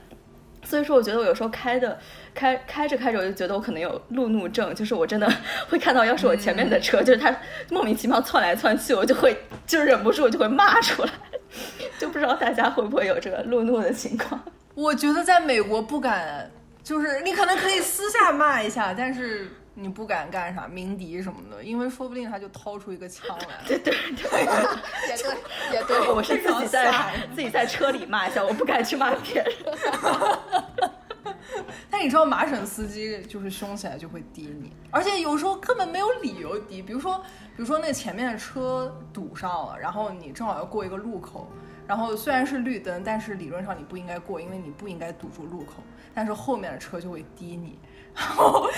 S4: 所以说，我觉得我有时候开的开开着开着，我就觉得我可能有路怒症，就是我真的 <laughs> 会看到，要是我前面的车，就是他莫名其妙窜来窜去，我就会就忍不住，我就会骂出来。<laughs> 就不知道大家会不会有这个路怒的情况？
S3: 我觉得在美国不敢，就是你可能可以私下骂一下，但是。你不敢干啥鸣笛什么的，因为说不定他就掏出一个枪来。<laughs>
S4: 对对 <laughs> 对，
S1: 也对也对，
S4: 我是自己在 <laughs> 自己在车里骂一下，我不敢去骂别人。
S3: 但你知道麻省司机就是凶起来就会滴你，而且有时候根本没有理由滴。比如说，比如说那前面的车堵上了，然后你正好要过一个路口，然后虽然是绿灯，但是理论上你不应该过，因为你不应该堵住路口，但是后面的车就会滴你。然后，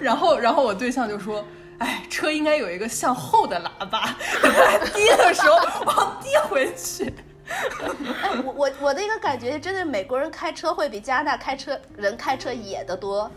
S3: 然后，然后我对象就说：“哎，车应该有一个向后的喇叭，<laughs> 低的时候往低回去。”
S1: 哎我我我的一个感觉，真的美国人开车会比加拿大开车人开车野得多。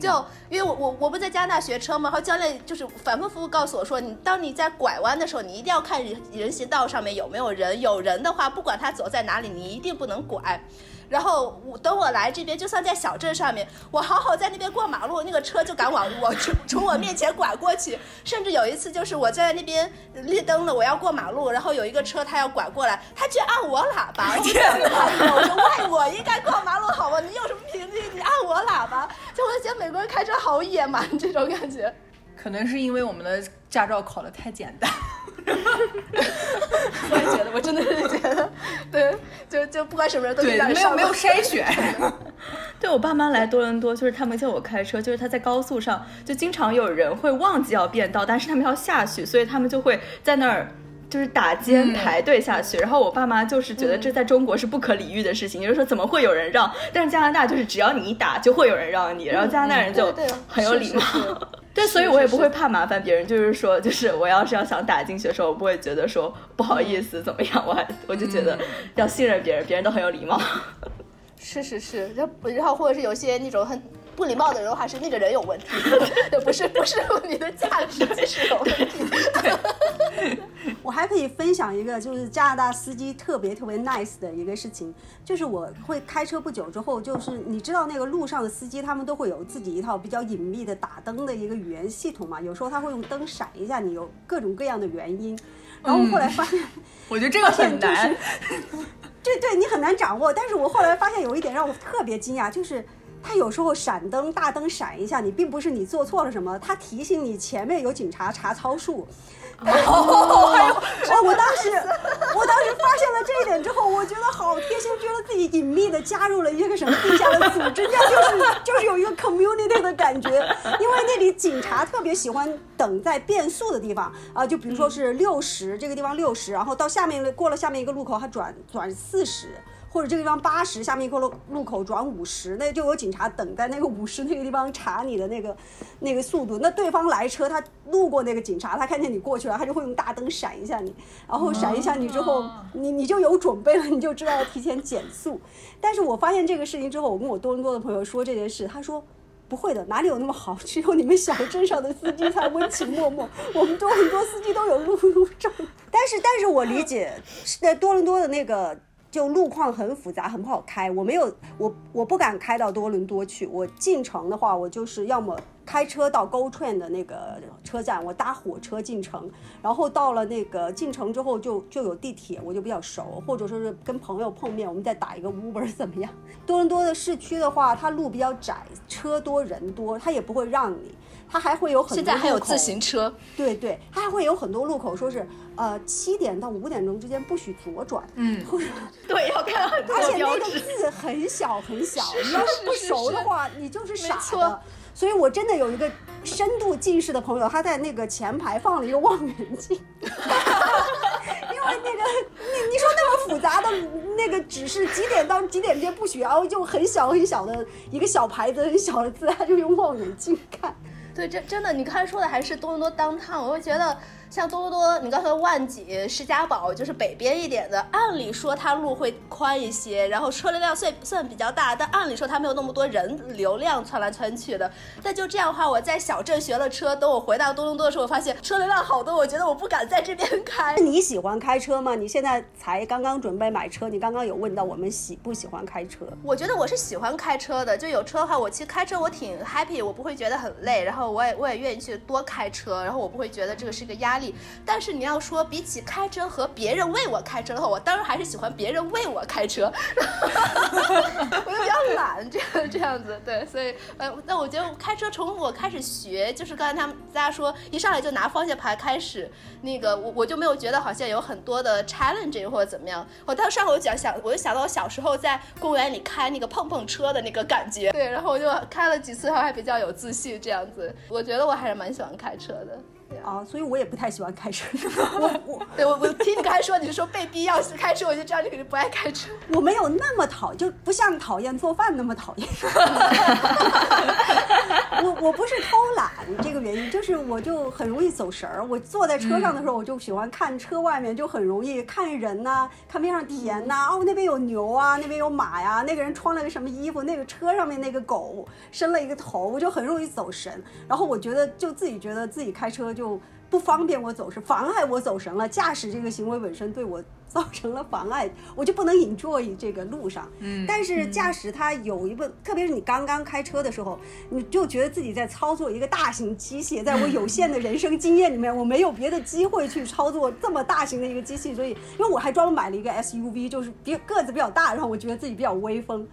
S1: 就因为我我我不在加拿大学车嘛，然后教练就是反反复复告诉我说，你当你在拐弯的时候，你一定要看人人行道上面有没有人，有人的话，不管他走在哪里，你一定不能拐。然后我等我来这边，就算在小镇上面，我好好在那边过马路，那个车就敢往我从从我面前拐过去。甚至有一次，就是我在那边绿灯了，我要过马路，然后有一个车他要拐过来，他居然按我喇叭！天哪！我说喂，我应该过马路好吗？你有什么凭据？你按我喇叭？就我就觉得美国人开车好野蛮，这种感觉。
S3: 可能是因为我们的驾照考的太简单。<laughs>
S1: 我也觉得，我真的是觉得，对，就就不管什么人都
S3: 对，没有没有筛选。<laughs>
S4: 对我爸妈来多伦多，就是他们叫我开车，就是他在高速上，就经常有人会忘记要变道，但是他们要下去，所以他们就会在那儿就是打尖排队下去。然后我爸妈就是觉得这在中国是不可理喻的事情，就是说怎么会有人让？但是加拿大就是只要你一打，就会有人让你，然后加拿大人就很有礼貌。<laughs> 对，所以我也不会怕麻烦别人。就是说，就是我要是要想打进去的时候，我不会觉得说不好意思怎么样，我还我就觉得要信任别人，别人都很有礼貌。
S1: 是是是，然后然后或者是有些那种很。不礼貌的人还是那个人有问题，<laughs> 不是不是你的价值是有问题。<laughs> <laughs>
S2: 我还可以分享一个，就是加拿大司机特别特别 nice 的一个事情，就是我会开车不久之后，就是你知道那个路上的司机他们都会有自己一套比较隐秘的打灯的一个语言系统嘛，有时候他会用灯闪一下你，有各种各样的原因。然后后来发现，
S3: 我觉得这个很难。
S2: 对对，你很难掌握。但是我后来发现有一点让我特别惊讶，就是它有时候闪灯大灯闪一下，你并不是你做错了什么，它提醒你前面有警察查操数。哦，我当时，我当时发现了这一点之后，我觉得好贴心，觉得自己隐秘的加入了一个什么地下的组织，这样就是就是有一个 community 的感觉。因为那里警察特别喜欢等在变速的地方啊，就比如说是六十这个地方六十，然后到下面过了下面一个路口，他转转四十。或者这个地方八十，下面一个路路口转五十，那就有警察等在那个五十那个地方查你的那个那个速度。那对方来车，他路过那个警察，他看见你过去了，他就会用大灯闪一下你，然后闪一下你之后，你你就有准备了，你就知道要提前减速。但是我发现这个事情之后，我跟我多伦多的朋友说这件事，他说不会的，哪里有那么好？只有你们小镇上的司机才温情脉脉，我们多很多司机都有路怒症。但是，但是我理解，在多伦多的那个。就路况很复杂，很不好开。我没有，我我不敢开到多伦多去。我进城的话，我就是要么开车到 Go Train 的那个车站，我搭火车进城。然后到了那个进城之后，就就有地铁，我就比较熟。或者说是跟朋友碰面，我们再打一个 Uber 怎么样？<laughs> 多伦多的市区的话，它路比较窄，车多人多，它也不会让你。它还会有很多
S1: 现在还有自行车，
S2: 对对，它还会有很多路口，说是呃七点到五点钟之间不许左转，
S3: 嗯，
S2: 或者
S1: 对，要看很多
S2: 而且那个字很小很小，你要是不熟的话，你就是傻的。所以我真的有一个深度近视的朋友，他在那个前排放了一个望远镜，<laughs> <laughs> 因为那个你你说那么复杂的那个指示几点到几点之间不许，然后就很小很小的一个小牌子，很小的字，他就用望远镜看。
S1: 对，真真的，你刚才说的还是多伦多当趟，我就觉得。像多伦多，你刚才万锦、施家堡就是北边一点的，按理说它路会宽一些，然后车流量算算比较大，但按理说它没有那么多人流量窜来窜去的。但就这样的话，我在小镇学了车，等我回到多伦多的时候，我发现车流量好多，我觉得我不敢在这边开。
S2: 你喜欢开车吗？你现在才刚刚准备买车，你刚刚有问到我们喜不喜欢开车？
S1: 我觉得我是喜欢开车的，就有车的话，我其实开车我挺 happy，我不会觉得很累，然后我也我也愿意去多开车，然后我不会觉得这个是一个压但是你要说比起开车和别人为我开车的话，我当然还是喜欢别人为我开车。<laughs> 我就比较懒，这样这样子，对，所以呃，那我觉得开车从我开始学，就是刚才他们大家说一上来就拿方向盘开始，那个我我就没有觉得好像有很多的 challenge 或者怎么样。我当时上回我讲想，我就想到我小时候在公园里开那个碰碰车的那个感觉，对，然后我就开了几次，然后还比较有自信，这样子，我觉得我还是蛮喜欢开车的。
S2: 啊，所以我也不太喜欢开车。<laughs> 我我
S1: 对我我听你刚才说，你是说被逼要开车，我就知道你肯定不爱开车。<laughs>
S2: 我没有那么讨，就不像讨厌做饭那么讨厌。<laughs> 我我不是偷懒这个原因，就是我就很容易走神儿。我坐在车上的时候，我就喜欢看车外面，就很容易看人呐，看边上田呐，哦那边有牛啊，那边有马呀，那个人穿了个什么衣服，那个车上面那个狗伸了一个头，我就很容易走神。然后我觉得就自己觉得自己开车。就不方便我走神，妨碍我走神了。驾驶这个行为本身对我造成了妨碍，我就不能 enjoy 这个路上。
S3: 嗯，
S2: 但是驾驶它有一个，特别是你刚刚开车的时候，你就觉得自己在操作一个大型机械。在我有限的人生经验里面，我没有别的机会去操作这么大型的一个机器，所以因为我还专门买了一个 SUV，就是比个子比较大，然后我觉得自己比较威风。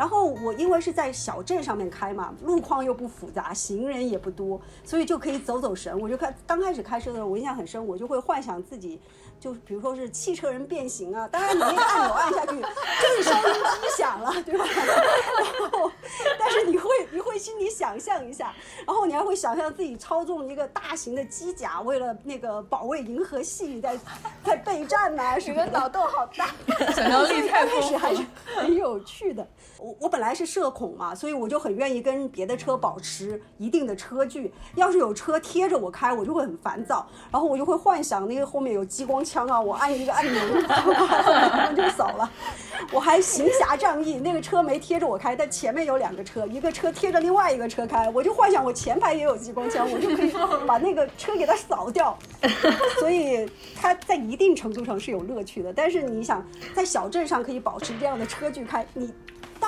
S2: 然后我因为是在小镇上面开嘛，路况又不复杂，行人也不多，所以就可以走走神。我就开刚开始开车的时候，我印象很深，我就会幻想自己。就比如说是汽车人变形啊，当然你那个按钮按下去，就是收音机响了，对吧？<laughs> 然后，但是你会你会心里想象一下，然后你还会想象自己操纵一个大型的机甲，为了那个保卫银河系在在备战呐，什么脑洞好大，
S3: 想象力太
S2: 开始还是很有趣的。我我本来是社恐嘛，所以我就很愿意跟别的车保持一定的车距。要是有车贴着我开，我就会很烦躁，然后我就会幻想那个后面有激光。枪啊！我按一个按钮，<laughs> 然后就扫了。我还行侠仗义，那个车没贴着我开，但前面有两个车，一个车贴着另外一个车开，我就幻想我前排也有激光枪，我就可以把那个车给它扫掉。所以它在一定程度上是有乐趣的。但是你想在小镇上可以保持这样的车距开，你。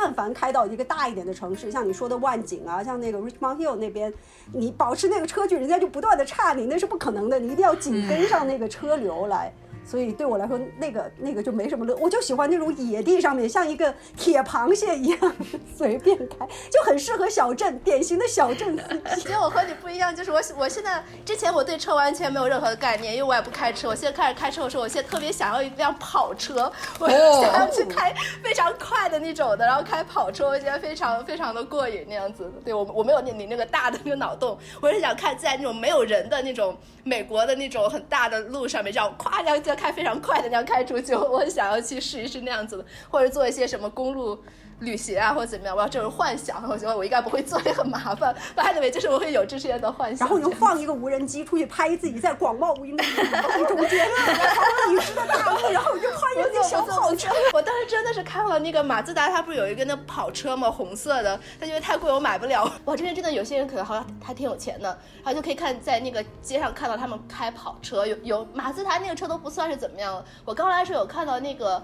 S2: 但凡开到一个大一点的城市，像你说的万景啊，像那个 Richmond Hill 那边，你保持那个车距，人家就不断的差你，那是不可能的。你一定要紧跟上那个车流来所以对我来说，那个那个就没什么乐。我就喜欢那种野地上面像一个铁螃蟹一样 <laughs> 随便开，就很适合小镇，典型的小镇司机。<laughs>
S1: 其实我和你不一样，就是我我现在之前我对车完全没有任何的概念，因为我也不开车。我现在开始开车的时候，我现在特别想要一辆跑车，我 <laughs> 想要去开非常快的那种的，然后开跑车，我觉得非常非常的过瘾那样子。对我我没有你你那个大的那个脑洞，我是想看在那种没有人的那种美国的那种很大的路上面，这样咵这样开非常快的那样开出去，我很想要去试一试那样子的，或者做一些什么公路旅行啊，或者怎么样，我要这种幻想，我觉得我应该不会做，也很麻烦。By the way，就是我会有这些的幻想。
S2: 然后又放一个无人机出去拍自己在广袤无垠的雨中间，好几十的大路，然后就穿着那小跑车。
S1: 我当时真的是看了那个马自达，它不是有一个那跑车吗？红色的，但因为太贵我买不了。哇，这边真的有些人可能好像还挺有钱的，然后就可以看在那个街上看到他们开跑车，有有马自达那个车都不算是怎么样。我刚来的时候有看到那个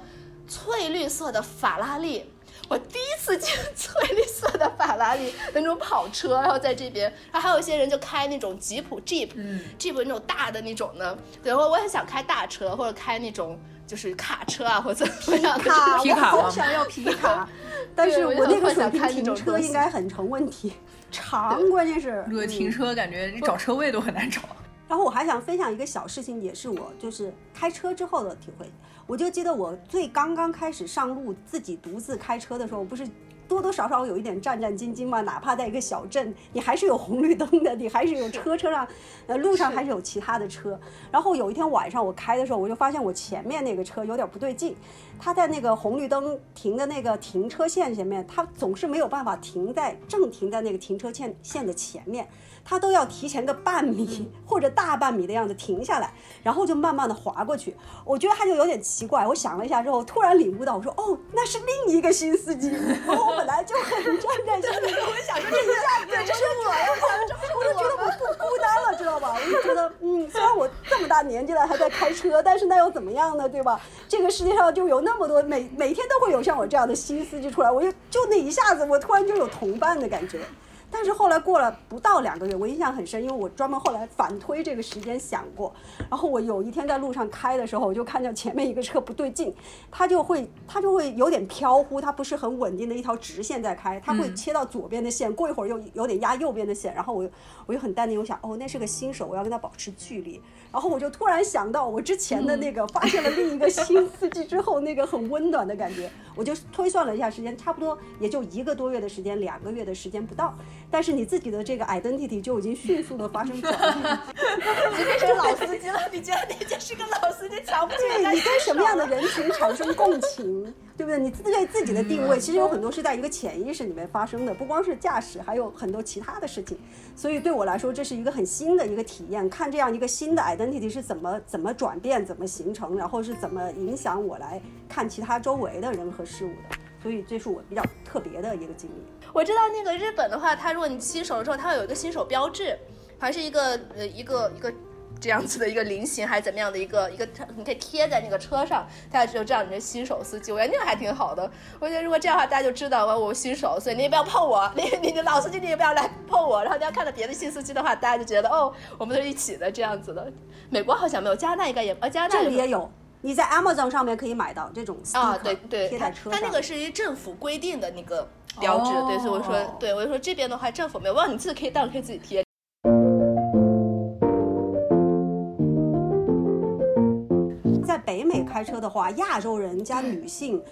S1: 翠绿色的法拉利。我第一次见翠绿色的法拉利那种跑车，然后在这边，然后还有一些人就开那种吉普 Jeep，Jeep 那种大的那种的。然后我很想开大车，或者开那种就是卡车啊，或者怎么样的。
S2: 皮卡，我想要皮卡，<laughs> 但是我那个水平停车应该很成问题，长，关键是
S3: 如果停车感觉你找车位都很难找。
S2: 然后我还想分享一个小事情，也是我就是开车之后的体会。我就记得我最刚刚开始上路自己独自开车的时候，不是多多少少有一点战战兢兢嘛？哪怕在一个小镇，你还是有红绿灯的，你还是有车车上，呃，路上还是有其他的车。然后有一天晚上我开的时候，我就发现我前面那个车有点不对劲，它在那个红绿灯停的那个停车线前面，它总是没有办法停在正停在那个停车线线的前面。他都要提前个半米 <laughs> 或者大半米的样子停下来，然后就慢慢的滑过去。我觉得他就有点奇怪。我想了一下之后，突然领悟到，我说哦，那是另一个新司机。然 <laughs> 后我本来就很战战兢兢，<laughs> 我想说这一下子这是我呀，我就觉得我不孤单了，知道吧？我就觉得，嗯，虽然我这么大年纪了还在开车，但是那又怎么样呢？对吧？这个世界上就有那么多每每天都会有像我这样的新司机出来，我就就那一下子，我突然就有同伴的感觉。但是后来过了不到两个月，我印象很深，因为我专门后来反推这个时间想过。然后我有一天在路上开的时候，我就看见前面一个车不对劲，它就会 <laughs> 它就会有点飘忽，它不是很稳定的一条直线在开，它会切到左边的线，过一会儿又有点压右边的线。然后我我就很淡定，我想哦，那是个新手，我要跟他保持距离。然后我就突然想到我之前的那个发现了另一个新司机之后那个很温暖的感觉，我就推算了一下时间，差不多也就一个多月的时间，两个月的时间不到。但是你自己的这个 identity 就已经迅速的发生转变，
S1: 你变成老司机了。你觉得你就是个老司机，瞧不起
S2: 对，你跟什么样的人群产生共情，<laughs> 对不对？你对自己的定位，其实有很多是在一个潜意识里面发生的，不光是驾驶，还有很多其他的事情。所以对我来说，这是一个很新的一个体验，看这样一个新的 identity 是怎么怎么转变、怎么形成，然后是怎么影响我来看其他周围的人和事物的。所以这是我比较特别的一个经历。
S1: 我知道那个日本的话，它如果你新手的时候，它会有一个新手标志，还是一个呃一个一个这样子的一个菱形还是怎么样的一个一个，你可以贴在那个车上，大家就知道你是新手司机。我觉得那个还挺好的。我觉得如果这样的话，大家就知道我我新手，所以你也不要碰我，你你的老司机你也不要来碰我。然后你要看到别的新司机的话，大家就觉得哦，我们都是一起的这样子的。美国好像没有，<laughs> 加拿大应该也呃加拿大
S2: 这里也有。你在 Amazon 上面可以买到这种
S1: 啊，对对，
S2: 贴在车
S1: 上。它那个是一政府规定的那个标志，对，所以我说，对我就说这边的话政府没有，我你自己可以当然可以自己贴。
S2: 在北美开车的话，亚洲人加女性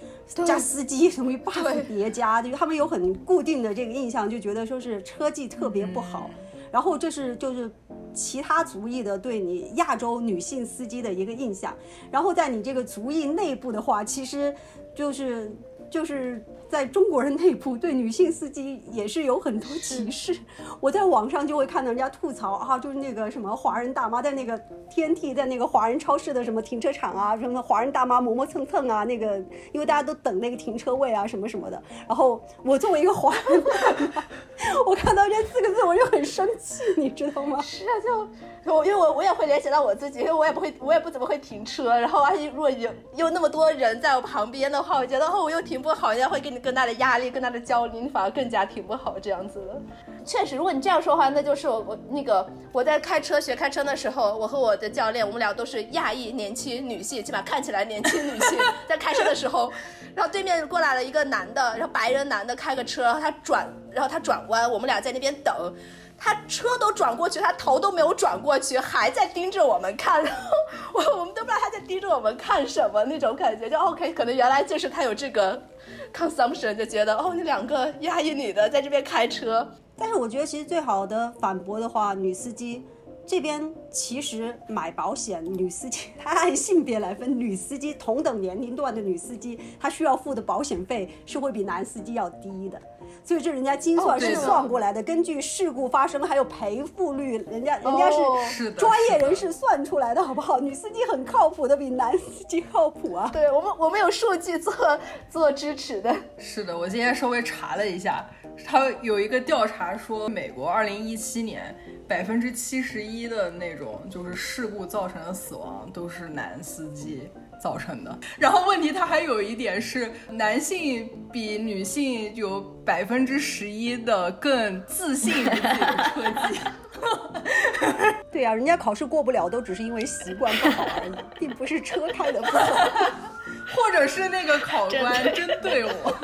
S2: 加司机容易 buff 叠加，就他们有很固定的这个印象，就觉得说是车技特别不好。然后这是就是其他族裔的对你亚洲女性司机的一个印象，然后在你这个族裔内部的话，其实就是就是。在中国人内部，对女性司机也是有很多歧视。我在网上就会看到人家吐槽啊，就是那个什么华人大妈在那个天梯，在那个华人超市的什么停车场啊，什么华人大妈磨磨蹭蹭啊，那个因为大家都等那个停车位啊，什么什么的。然后我作为一个华人大妈，<laughs> 我看到这四个字我就很生气，你知道吗？
S1: 是啊，就 <laughs> 我因为我我也会联想到我自己，因为我也不会，我也不怎么会停车。然后而且如果有有那么多人在我旁边的话，我觉得哦我又停不好，人家会给你。更大的压力，更大的焦虑，你反而更加停不好这样子的。确实，如果你这样说话，那就是我我那个我在开车学开车的时候，我和我的教练，我们俩都是亚裔年轻女性，起码看起来年轻女性，<laughs> 在开车的时候，然后对面过来了一个男的，然后白人男的开个车，然后他转，然后他转弯，我们俩在那边等。他车都转过去，他头都没有转过去，还在盯着我们看，然后我我们都不知道他在盯着我们看什么那种感觉，就 OK，可能原来就是他有这个 consumption，就觉得哦，你两个亚裔女的在这边开车，
S2: 但是我觉得其实最好的反驳的话，女司机这边其实买保险，女司机她按性别来分，女司机同等年龄段的女司机，她需要付的保险费是会比男司机要低的。所以这人家精算是算过来的，根据事故发生还有赔付率，人家人家是专业人士算出来的，好不好？女司机很靠谱的，比男司机靠谱啊。<laughs>
S1: 对我们，我们有数据做做支持的。
S3: 是的，我今天稍微查了一下，他有一个调查说，美国二零一七年百分之七十一一的那种就是事故造成的死亡都是男司机。造成的。然后问题，他还有一点是，男性比女性有百分之十一的更自信于自己的车技。<laughs>
S2: 对呀，人家考试过不了，都只是因为习惯不好而已，并不是车开的不好。<laughs>
S3: 或者是那个考官针对我。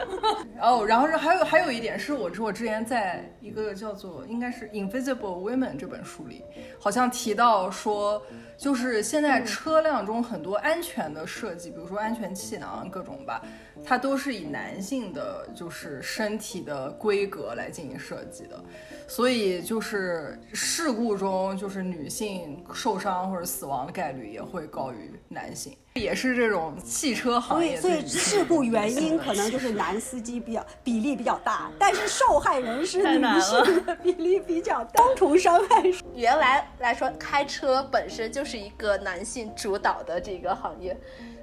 S3: 哦，然后是还有还有一点是，我是我之前在一个叫做应该是《Invisible Women》这本书里，好像提到说。就是现在车辆中很多安全的设计，比如说安全气囊各种吧，它都是以男性的就是身体的规格来进行设计的，所以就是事故中就是女性受伤或者死亡的概率也会高于男性，也是这种汽车行业。
S2: 所以事故原因可能就是男司机比较比例比较大，但是受害人是女性的比例比较大，双重伤害。
S1: 原来来说，开车本身就是。是一个男性主导的这个行业，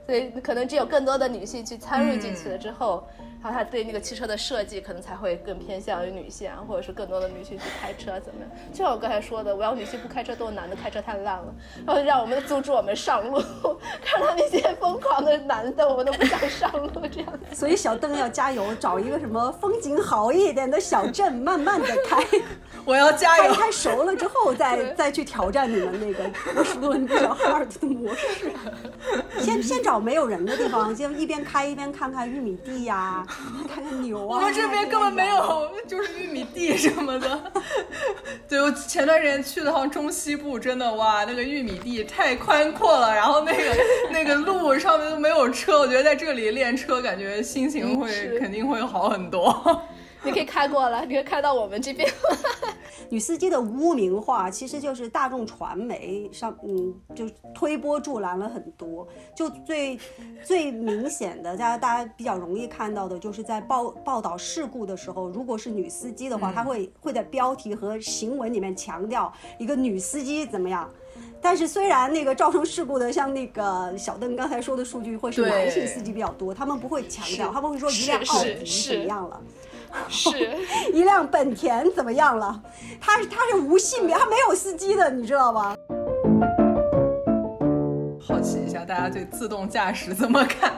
S1: 所以可能只有更多的女性去参与进去了之后。然后他对那个汽车的设计可能才会更偏向于女性，或者是更多的女性去开车怎么样？就像我刚才说的，我要女性不开车，都是男的开车太烂了，然后让我们阻止我们上路，<laughs> 看到那些疯狂的男的，我们都不想上路这样。<laughs>
S2: 所以小邓要加油，找一个什么风景好一点的小镇，慢慢的开。
S3: 我要加油，
S2: 开熟了之后再 <laughs> 再去挑战你们那个波士顿比较 hard 的模式。先先找没有人的地方，就一边开一边看看玉米地呀。看看牛啊！
S3: 我们这边根本没有，就是玉米地什么的。<laughs> 对我前段时间去了趟中西部，真的哇，那个玉米地太宽阔了，然后那个 <laughs> 那个路上面都没有车，我觉得在这里练车，感觉心情会肯定会好很多。<laughs>
S1: 你可以开过来，你可以开到我们这边。
S2: 女司机的污名化，其实就是大众传媒上，嗯，就推波助澜了很多。就最最明显的，大家大家比较容易看到的，就是在报报道事故的时候，如果是女司机的话，她会会在标题和行文里面强调一个女司机怎么样。但是虽然那个造成事故的，像那个小邓刚才说的数据，会是男性司机比较多，他们不会强调，他们会说一辆奥迪怎么样了。
S1: 是 <laughs>
S2: 一辆本田怎么样了？它它是无性别，它没有司机的，你知道吗？
S3: 好奇一下，大家对自动驾驶怎么看？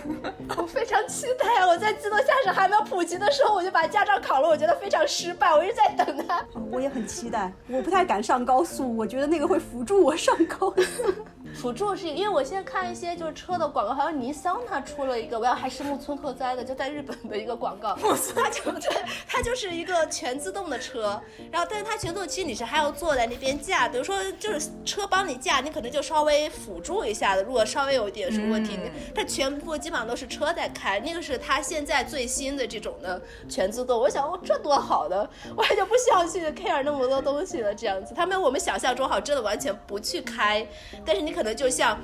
S3: <laughs>
S1: 我非常期待啊！我在自动驾驶还没有普及的时候，我就把驾照考了，我觉得非常失败，我一直在等它。
S2: 我也很期待，我不太敢上高速，我觉得那个会辅助我上高速。
S1: 辅助是因为我现在看一些就是车的广告，好像尼桑它出了一个我要还是木村拓哉的，就在日本的一个广告，它就对，它就是一个全自动的车，然后但是它全自动其实你是还要坐在那边驾，比如说就是车帮你驾，你可能就稍微辅助一下的，如果稍微有一点什么问题，它全部基本上都是车在开，那个是它现在最新的这种的全自动，我想哦这多好的，我也就不需要去 care 那么多东西了，这样子，它没有我们想象中好，真的完全不去开，但是你可能。可能就像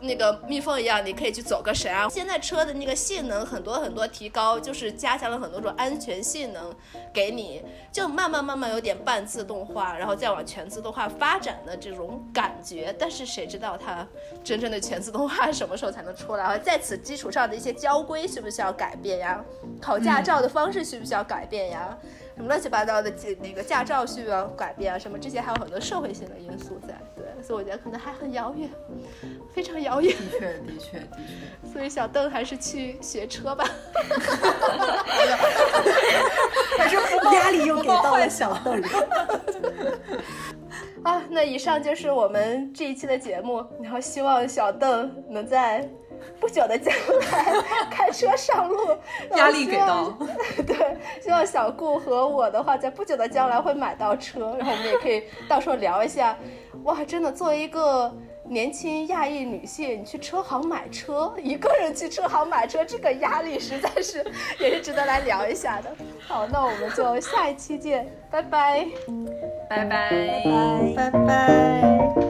S1: 那个蜜蜂一样，你可以去走个神啊！现在车的那个性能很多很多提高，就是加强了很多种安全性能给你，就慢慢慢慢有点半自动化，然后再往全自动化发展的这种感觉。但是谁知道它真正的全自动化什么时候才能出来？在此基础上的一些交规需不需要改变呀？考驾照的方式需不需要改变呀？什么乱七八糟的这那个驾照需要改变啊？什么这些还有很多社会性的因素在，对，所以我觉得可能还很遥远，非常遥远。
S3: 的确，的确，的确。
S1: 所以小邓还是去学车吧。<laughs>
S3: 还是
S2: 压力又给到了小邓。<laughs>
S1: 啊，那以上就是我们这一期的节目，然后希望小邓能在不久的将来开车上路，
S3: 压力给到。<laughs>
S1: 对，希望小顾和我的话，在不久的将来会买到车，然后我们也可以到时候聊一下。哇，真的，作为一个年轻亚裔女性，你去车行买车，一个人去车行买车，这个压力实在是也是值得来聊一下的。好，那我们就下一期见，拜拜，
S3: 拜拜，
S2: 拜拜。
S4: 拜拜。